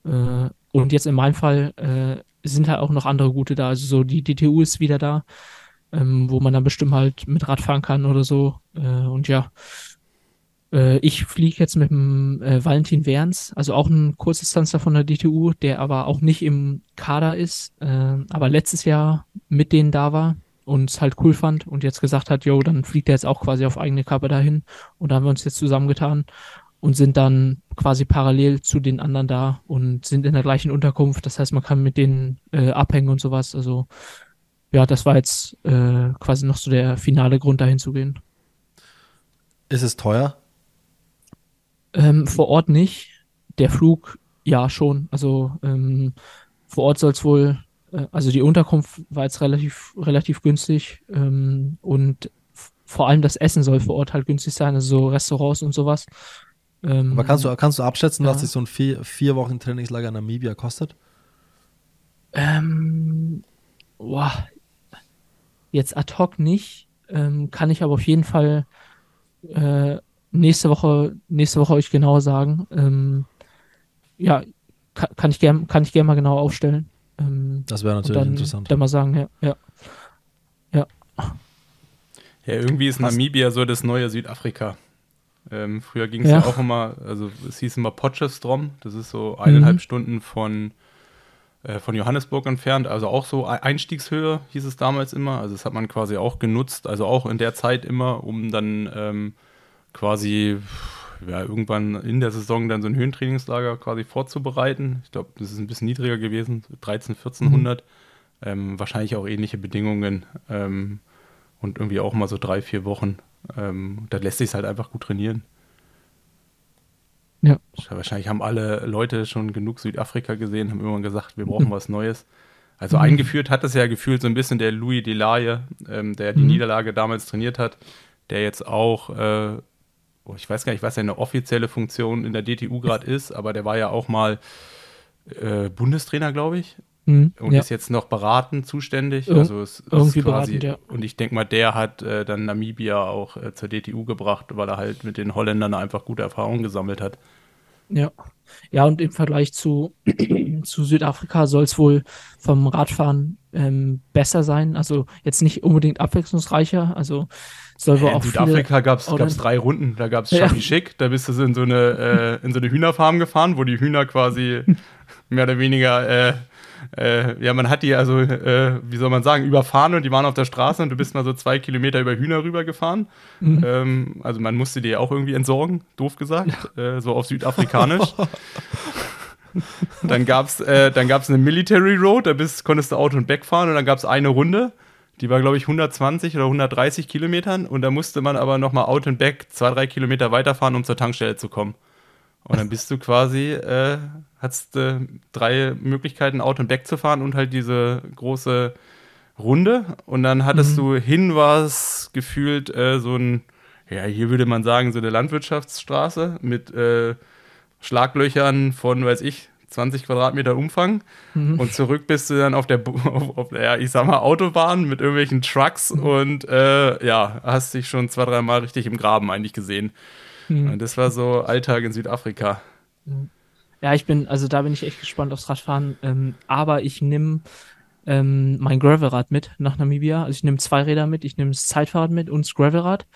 Äh, und jetzt in meinem Fall äh, sind halt auch noch andere gute da. Also so die DTU ist wieder da, ähm, wo man dann bestimmt halt mit Rad fahren kann oder so. Äh, und ja, äh, ich fliege jetzt mit dem äh, Valentin Werns, also auch ein Kurzdistanzler von der DTU, der aber auch nicht im Kader ist, äh, aber letztes Jahr mit denen da war und es halt cool fand und jetzt gesagt hat, yo, dann fliegt er jetzt auch quasi auf eigene Kappe dahin. Und da haben wir uns jetzt zusammengetan und sind dann quasi parallel zu den anderen da und sind in der gleichen Unterkunft. Das heißt, man kann mit denen äh, abhängen und sowas. Also ja, das war jetzt äh, quasi noch so der finale Grund, dahin zu gehen. Ist es teuer? Ähm, vor Ort nicht. Der Flug ja schon. Also ähm, vor Ort soll es wohl, äh, also die Unterkunft war jetzt relativ, relativ günstig ähm, und vor allem das Essen soll vor Ort halt günstig sein, also so Restaurants und sowas. Ähm, Aber kannst du, kannst du abschätzen, Ja. was sich so ein vier, vier Wochen Trainingslager in Namibia kostet? Ähm, boah, jetzt ad hoc nicht, ähm, kann ich aber auf jeden Fall äh, nächste Woche, nächste Woche euch genauer sagen. Ähm, ja, kann, kann ich gern, kann ich gern mal genau aufstellen. Ähm, Das wäre und natürlich dann, interessant. dann mal sagen, ja, ja. Ja, irgendwie ist Was- Namibia so das neue Südafrika. Ähm, früher ging es ja. Ja. auch immer, also es hieß immer Potchefstroom, das ist so eineinhalb Mhm. Stunden von, äh, von Johannesburg entfernt, also auch so Ei- Einstiegshöhe hieß es damals immer. Also das hat man quasi auch genutzt, also auch in der Zeit immer, um dann ähm, quasi ja, irgendwann in der Saison dann so ein Höhentrainingslager quasi vorzubereiten. Ich glaube, das ist ein bisschen niedriger gewesen, 13, 1400. Ähm, wahrscheinlich auch ähnliche Bedingungen ähm, und irgendwie auch mal so drei, vier Wochen. Ähm, da lässt sich halt einfach gut trainieren. Ja. Wahrscheinlich haben alle Leute schon genug Südafrika gesehen, haben irgendwann gesagt, wir brauchen Mhm. was Neues. Also Mhm. eingeführt hat das ja gefühlt so ein bisschen der Louis Delaye, ähm, der die Mhm. Niederlage damals trainiert hat, der jetzt auch, äh, oh, ich weiß gar nicht, was seine offizielle Funktion in der DTU gerade ist, aber der war ja auch mal äh, Bundestrainer, glaube ich. Hm, und ja. ist jetzt noch beratend zuständig. Ir- also es, es irgendwie quasi, beratend, ja. Und ich denke mal, der hat äh, dann Namibia auch äh, zur DTU gebracht, weil er halt mit den Holländern einfach gute Erfahrungen gesammelt hat. Ja. Ja, und im Vergleich zu, zu Südafrika soll es wohl vom Radfahren ähm, besser sein. Also jetzt nicht unbedingt abwechslungsreicher. Also soll wohl in auch viele, Südafrika gab es drei Runden. Da gab es Ja. Schick, da bist du in so eine, äh, in so eine Hühnerfarm gefahren, wo die Hühner quasi mehr oder weniger, äh, äh, ja, man hat die also, äh, wie soll man sagen, überfahren und die waren auf der Straße und du bist mal so zwei Kilometer über Hühner rüber gefahren. Mhm. Ähm, also man musste die auch irgendwie entsorgen, doof gesagt, äh, so auf Südafrikanisch. dann gab es äh, dann gab's eine Military Road, da bist, konntest du Auto und Back fahren und dann gab es eine Runde, die war glaube ich 120 oder 130 Kilometern und da musste man aber nochmal Auto und Back zwei, drei Kilometer weiterfahren, um zur Tankstelle zu kommen. Und dann bist du quasi, äh, hattest äh, drei Möglichkeiten, Auto und Back zu fahren und halt diese große Runde. Und dann hattest du hin, war es gefühlt äh, so ein, ja, hier würde man sagen, so eine Landwirtschaftsstraße mit äh, Schlaglöchern von, weiß ich, 20 Quadratmeter Umfang. Und zurück bist du dann auf der, auf, auf, ja, ich sag mal, Autobahn mit irgendwelchen Trucks und äh, ja, hast dich schon zwei, dreimal richtig im Graben eigentlich gesehen. Mhm. Und das war so Alltag in Südafrika. Ja, ich bin, also da bin ich echt gespannt aufs Radfahren. Ähm, aber ich nehme ähm, mein Gravelrad mit nach Namibia. Also ich nehme zwei Räder mit, ich nehme das Zeitfahrrad mit und das Gravelrad.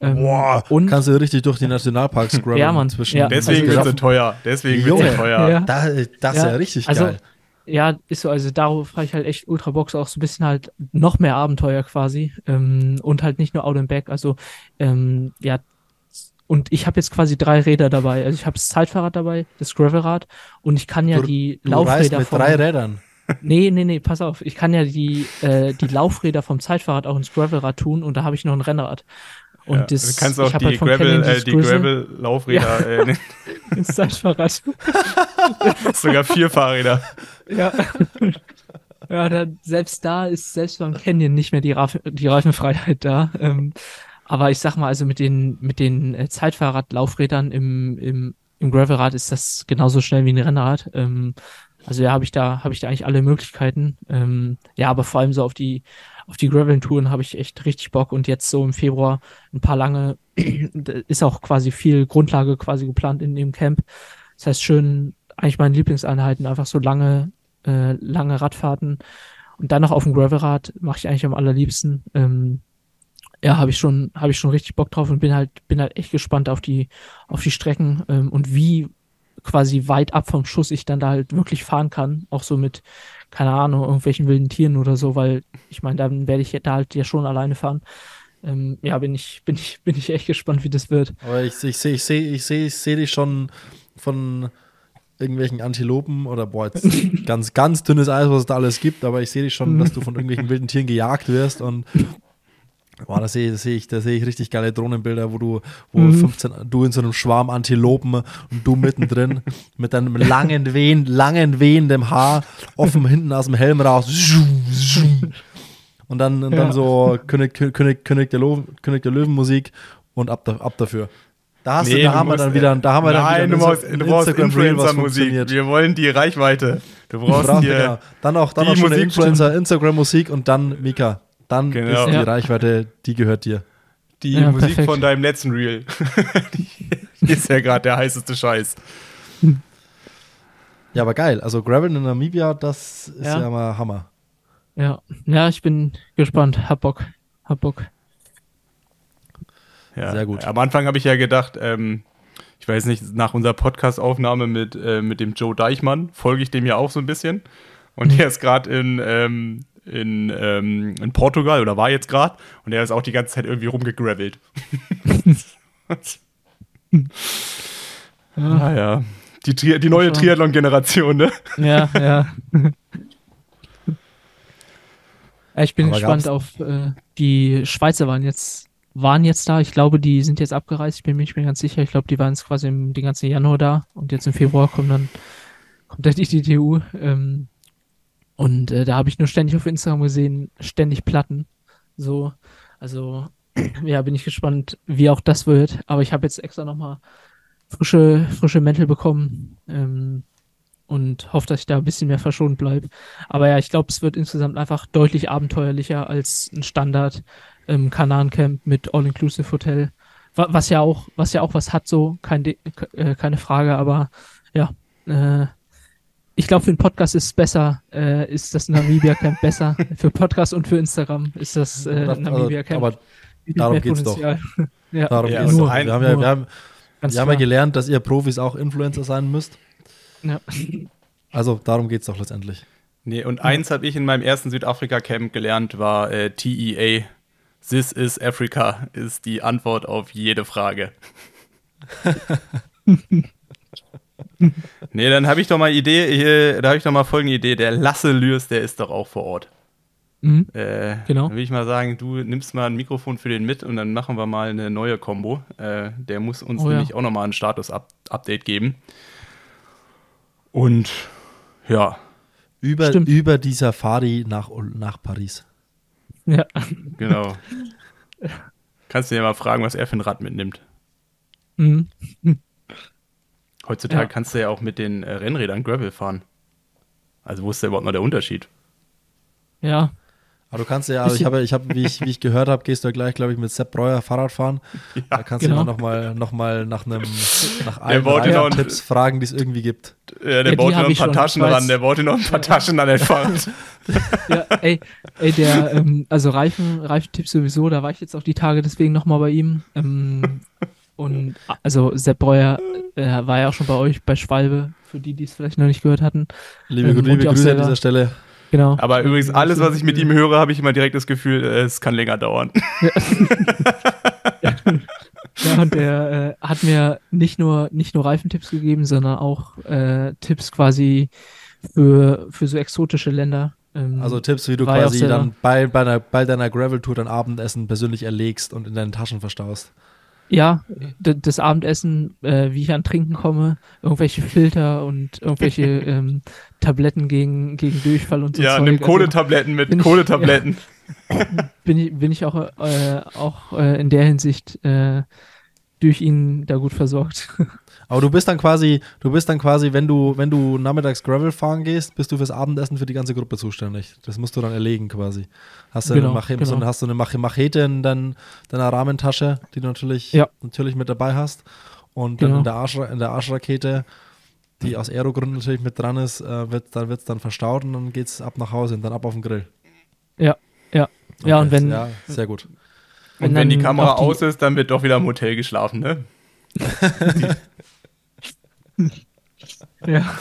Ähm, Boah, und kannst du richtig durch die Nationalparks graveln Ja, Mann. zwischen. Ja. Deswegen Also wird sie teuer. Deswegen wird sie teuer. Ja. Da, das ist ja richtig also, geil. Ja, ist so, also darauf fahre ich halt echt Ultrabox auch so ein bisschen halt noch mehr Abenteuer quasi ähm, und halt nicht nur Out and Back, also ähm, ja und ich habe jetzt quasi drei Räder dabei, also ich habe das Zeitfahrrad dabei, das Gravelrad und ich kann ja Du- die Du Laufräder mit vom, drei Rädern. nee, nee, nee, pass auf, ich kann ja die äh, die Laufräder vom Zeitfahrrad auch ins Gravelrad tun und da habe ich noch ein Rennrad und Ja, das du kannst ich auch hab die halt von Gravel, Canyon äh, die Grizzle Gravel-Laufräder, äh, ne, ins Zeitfahrrad. sogar vier Fahrräder. Ja. Ja, da, selbst da ist selbst beim Canyon nicht mehr die, Raf die Reifenfreiheit da. Ähm, aber ich sag mal, also mit den, mit den äh, Zeitfahrrad-Laufrädern im, im, im Gravelrad ist das genauso schnell wie ein Rennrad. Ähm, also ja, habe ich da, habe ich da eigentlich alle Möglichkeiten. Ähm, ja, aber vor allem so auf die, auf die Gravel-Touren habe ich echt richtig Bock und jetzt so im Februar ein paar lange, ist auch quasi viel Grundlage quasi geplant in dem Camp. Das heißt, schön, eigentlich meine Lieblingseinheiten, einfach so lange, äh, lange Radfahrten und dann noch auf dem Gravelrad mache ich eigentlich am allerliebsten. Ähm, ja, habe ich schon, habe ich schon richtig Bock drauf und bin halt, bin halt echt gespannt auf die, auf die Strecken ähm, und wie quasi weit ab vom Schuss ich dann da halt wirklich fahren kann, auch so mit, keine Ahnung, irgendwelchen wilden Tieren oder so, weil ich meine, dann werde ich da halt ja schon alleine fahren. Ähm, ja, bin ich, bin ich, bin ich echt gespannt, wie das wird. Aber ich, ich sehe ich seh, ich seh, ich seh dich schon von irgendwelchen Antilopen oder boah, jetzt ganz, ganz dünnes Eis, was es da alles gibt, aber ich sehe dich schon, dass du von irgendwelchen wilden Tieren gejagt wirst und boah, da sehe seh ich, da sehe ich richtig geile Drohnenbilder, wo du, wo Mhm. 15, du in so einem Schwarm Antilopen und du mittendrin mit deinem langen Wehen, langen wehendem Haar offen hinten aus dem Helm raus. Und dann, und dann Ja. so König, König, König, der Löwen, König der Löwenmusik und ab, da, ab dafür. Da, hast Nee, du, da du haben wir dann wieder, da haben wir Nein, dann du wieder brauchst, ein du brauchst Instagram-Reel, was Influencer-Musik. funktioniert. Wir wollen die Reichweite. Du brauchst Braucht, hier. genau. Dann auch, dann die auch schon eine Musik Influencer, Instagram-Musik und dann Mika. Dann Genau. ist die Ja. Reichweite, die gehört dir. Die Ja, Musik perfekt. von deinem letzten Reel. die ist ja gerade der heißeste Scheiß. Ja, aber geil. Also Gravel in Namibia, das ist ja, Ja. mal Hammer. Ja, ja, ich bin gespannt. Hab Bock. Hab Bock. Ja. Sehr gut. Am Anfang habe ich ja gedacht, ähm, ich weiß nicht, nach unserer Podcast-Aufnahme mit, äh, mit dem Joe Deichmann folge ich dem ja auch so ein bisschen. Und der ist gerade in, ähm, in, ähm, in Portugal oder war jetzt gerade und der ist auch die ganze Zeit irgendwie rumgegravelt. ah ja. Die, Tri die neue. Triathlon-Generation, ne? Ja, ja. Ich bin Aber gespannt auf äh, die Schweizer waren jetzt waren jetzt da. Ich glaube, die sind jetzt abgereist. Ich bin mir nicht mehr ganz sicher. Ich glaube, die waren jetzt quasi im, den ganzen Januar da und jetzt im Februar kommt dann kommt dann die DTU. Ähm, und äh, da habe ich nur ständig auf Instagram gesehen, ständig Platten. So, also ja, bin ich gespannt, wie auch das wird. Aber ich habe jetzt extra nochmal frische frische Mäntel bekommen. Ähm, und hoffe, dass ich da ein bisschen mehr verschont bleibe. Aber ja, ich glaube, es wird insgesamt einfach deutlich abenteuerlicher als ein Standard ähm, Kanan-Camp mit All-Inclusive Hotel. Wa- Was ja auch, was ja auch was hat, so, kein, äh, keine Frage, aber ja, äh, ich glaube, für den Podcast ist es besser, äh, ist das Namibia Camp besser. für Podcast und für Instagram ist das äh, Das- Namibia also, Camp. aber bietet darum mehr geht's doch. Potenzial. ja, darum Ja, geht's doch. ein- Wir haben ja, wir haben, wir haben ja gelernt, dass ihr Profis auch Influencer sein müsst. Ja. Also darum geht es doch letztendlich. Nee, und eins habe ich in meinem ersten Südafrika-Camp gelernt, war äh, TEA. This is Africa ist die Antwort auf jede Frage. nee, dann habe ich doch mal Idee, äh, da habe ich doch mal folgende Idee. Der Lasse Lürs, der ist doch auch vor Ort. Mhm. Äh, Genau. Dann will ich mal sagen, du nimmst mal ein Mikrofon für den mit und dann machen wir mal eine neue Combo. Äh, der muss uns Oh ja. nämlich auch nochmal ein Status-Update geben. Und ja, Über, Stimmt. über die Safari nach, nach Paris. ja. genau. Kannst du dir mal fragen, was er für ein Rad mitnimmt. Mhm. Heutzutage Ja. kannst du ja auch mit den äh, Rennrädern Gravel fahren. Also wo ist da überhaupt noch der Unterschied? Ja, Aber du kannst ja, also ich habe, ich habe, wie ich, wie ich gehört habe, gehst du ja gleich, glaube ich, mit Sepp Breuer Fahrrad fahren. da kannst genau. du ihn nochmal noch mal nach einem nach allen noch Tipps fragen, die es irgendwie gibt. Ja, der Ja, baut noch ein paar schon, Taschen ran, der baut noch ein paar Taschen an den Fahrrad. ja, ey, ey, der, ähm, also Reifen, Reifentipps sowieso, da war ich jetzt auch die Tage deswegen nochmal bei ihm. Ähm, und also Sepp Breuer äh, war ja auch schon bei euch bei Schwalbe, für die, die es vielleicht noch nicht gehört hatten. Liebe, Ähm, liebe Grüße an selber- dieser Stelle. Genau. Aber übrigens, alles, was ich mit ihm höre, habe ich immer direkt das Gefühl, äh, es kann länger dauern. Ja, und der äh, hat mir nicht nur, nicht nur Reifentipps gegeben, sondern auch äh, Tipps quasi für, für so exotische Länder. Ähm, Also Tipps, wie du ja quasi dann bei, bei, einer, bei deiner Gravel-Tour dein Abendessen persönlich erlegst und in deinen Taschen verstaust. Ja, das Abendessen, äh, wie ich an Trinken komme, irgendwelche Filter und irgendwelche ähm, Tabletten gegen, gegen Durchfall und so. ja, Zeug. nimm Also Kohletabletten mit, bin ich- Kohletabletten. bin ich, bin ich auch, äh, auch äh, in der Hinsicht äh, durch ihn da gut versorgt. Aber du bist dann quasi, du bist dann quasi, wenn du, wenn du nachmittags Gravel fahren gehst, bist du fürs Abendessen für die ganze Gruppe zuständig. Das musst du dann erlegen quasi. Hast du Genau, eine, Machete, genau. so, eine- hast du eine Mach Machete in dein, deiner Rahmentasche, die du natürlich, Ja. natürlich mit dabei hast. Und dann Genau. in, der Arsch, in der Arschrakete, die aus Aerogründen natürlich mit dran ist, äh, wird dann wird's dann verstaut und dann geht's ab nach Hause und dann ab auf den Grill. ja, ja. ja, und wenn, Ja, sehr gut. Und wenn wenn die Kamera die- aus ist, dann wird doch wieder im Hotel geschlafen, ne? ja,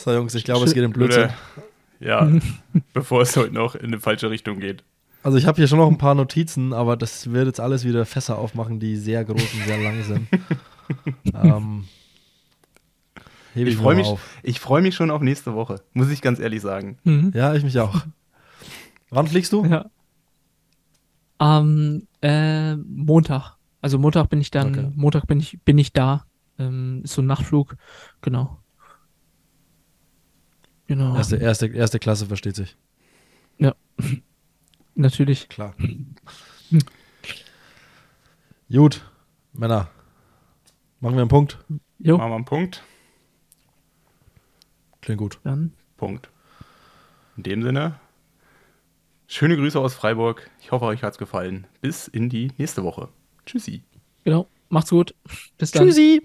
So, Jungs, ich glaube, es geht im Blödsinn. Ja, bevor es heute noch in eine falsche Richtung geht. Also ich habe hier schon noch ein paar Notizen, aber das wird jetzt alles wieder Fässer aufmachen, die sehr groß und sehr lang sind. ähm, hebe Ich ich freue mich, ich freu mich schon auf nächste Woche, muss ich ganz ehrlich sagen. mhm. Ja, ich mich auch. Wann fliegst du? ja. Am äh, Montag. Also Montag bin ich dann, Okay. Montag bin ich, bin ich da. Ähm, ist so ein Nachtflug. Genau. Genau. Erste, erste, erste Klasse versteht sich. Natürlich. Klar. Gut, Männer. Machen wir einen Punkt. Jo, Machen wir einen Punkt. Klingt gut. dann. Punkt. In dem Sinne, schöne Grüße aus Freiburg. Ich hoffe, euch hat's gefallen. Bis in die nächste Woche. Tschüssi. Genau. Macht's gut. Bis dann. Tschüssi.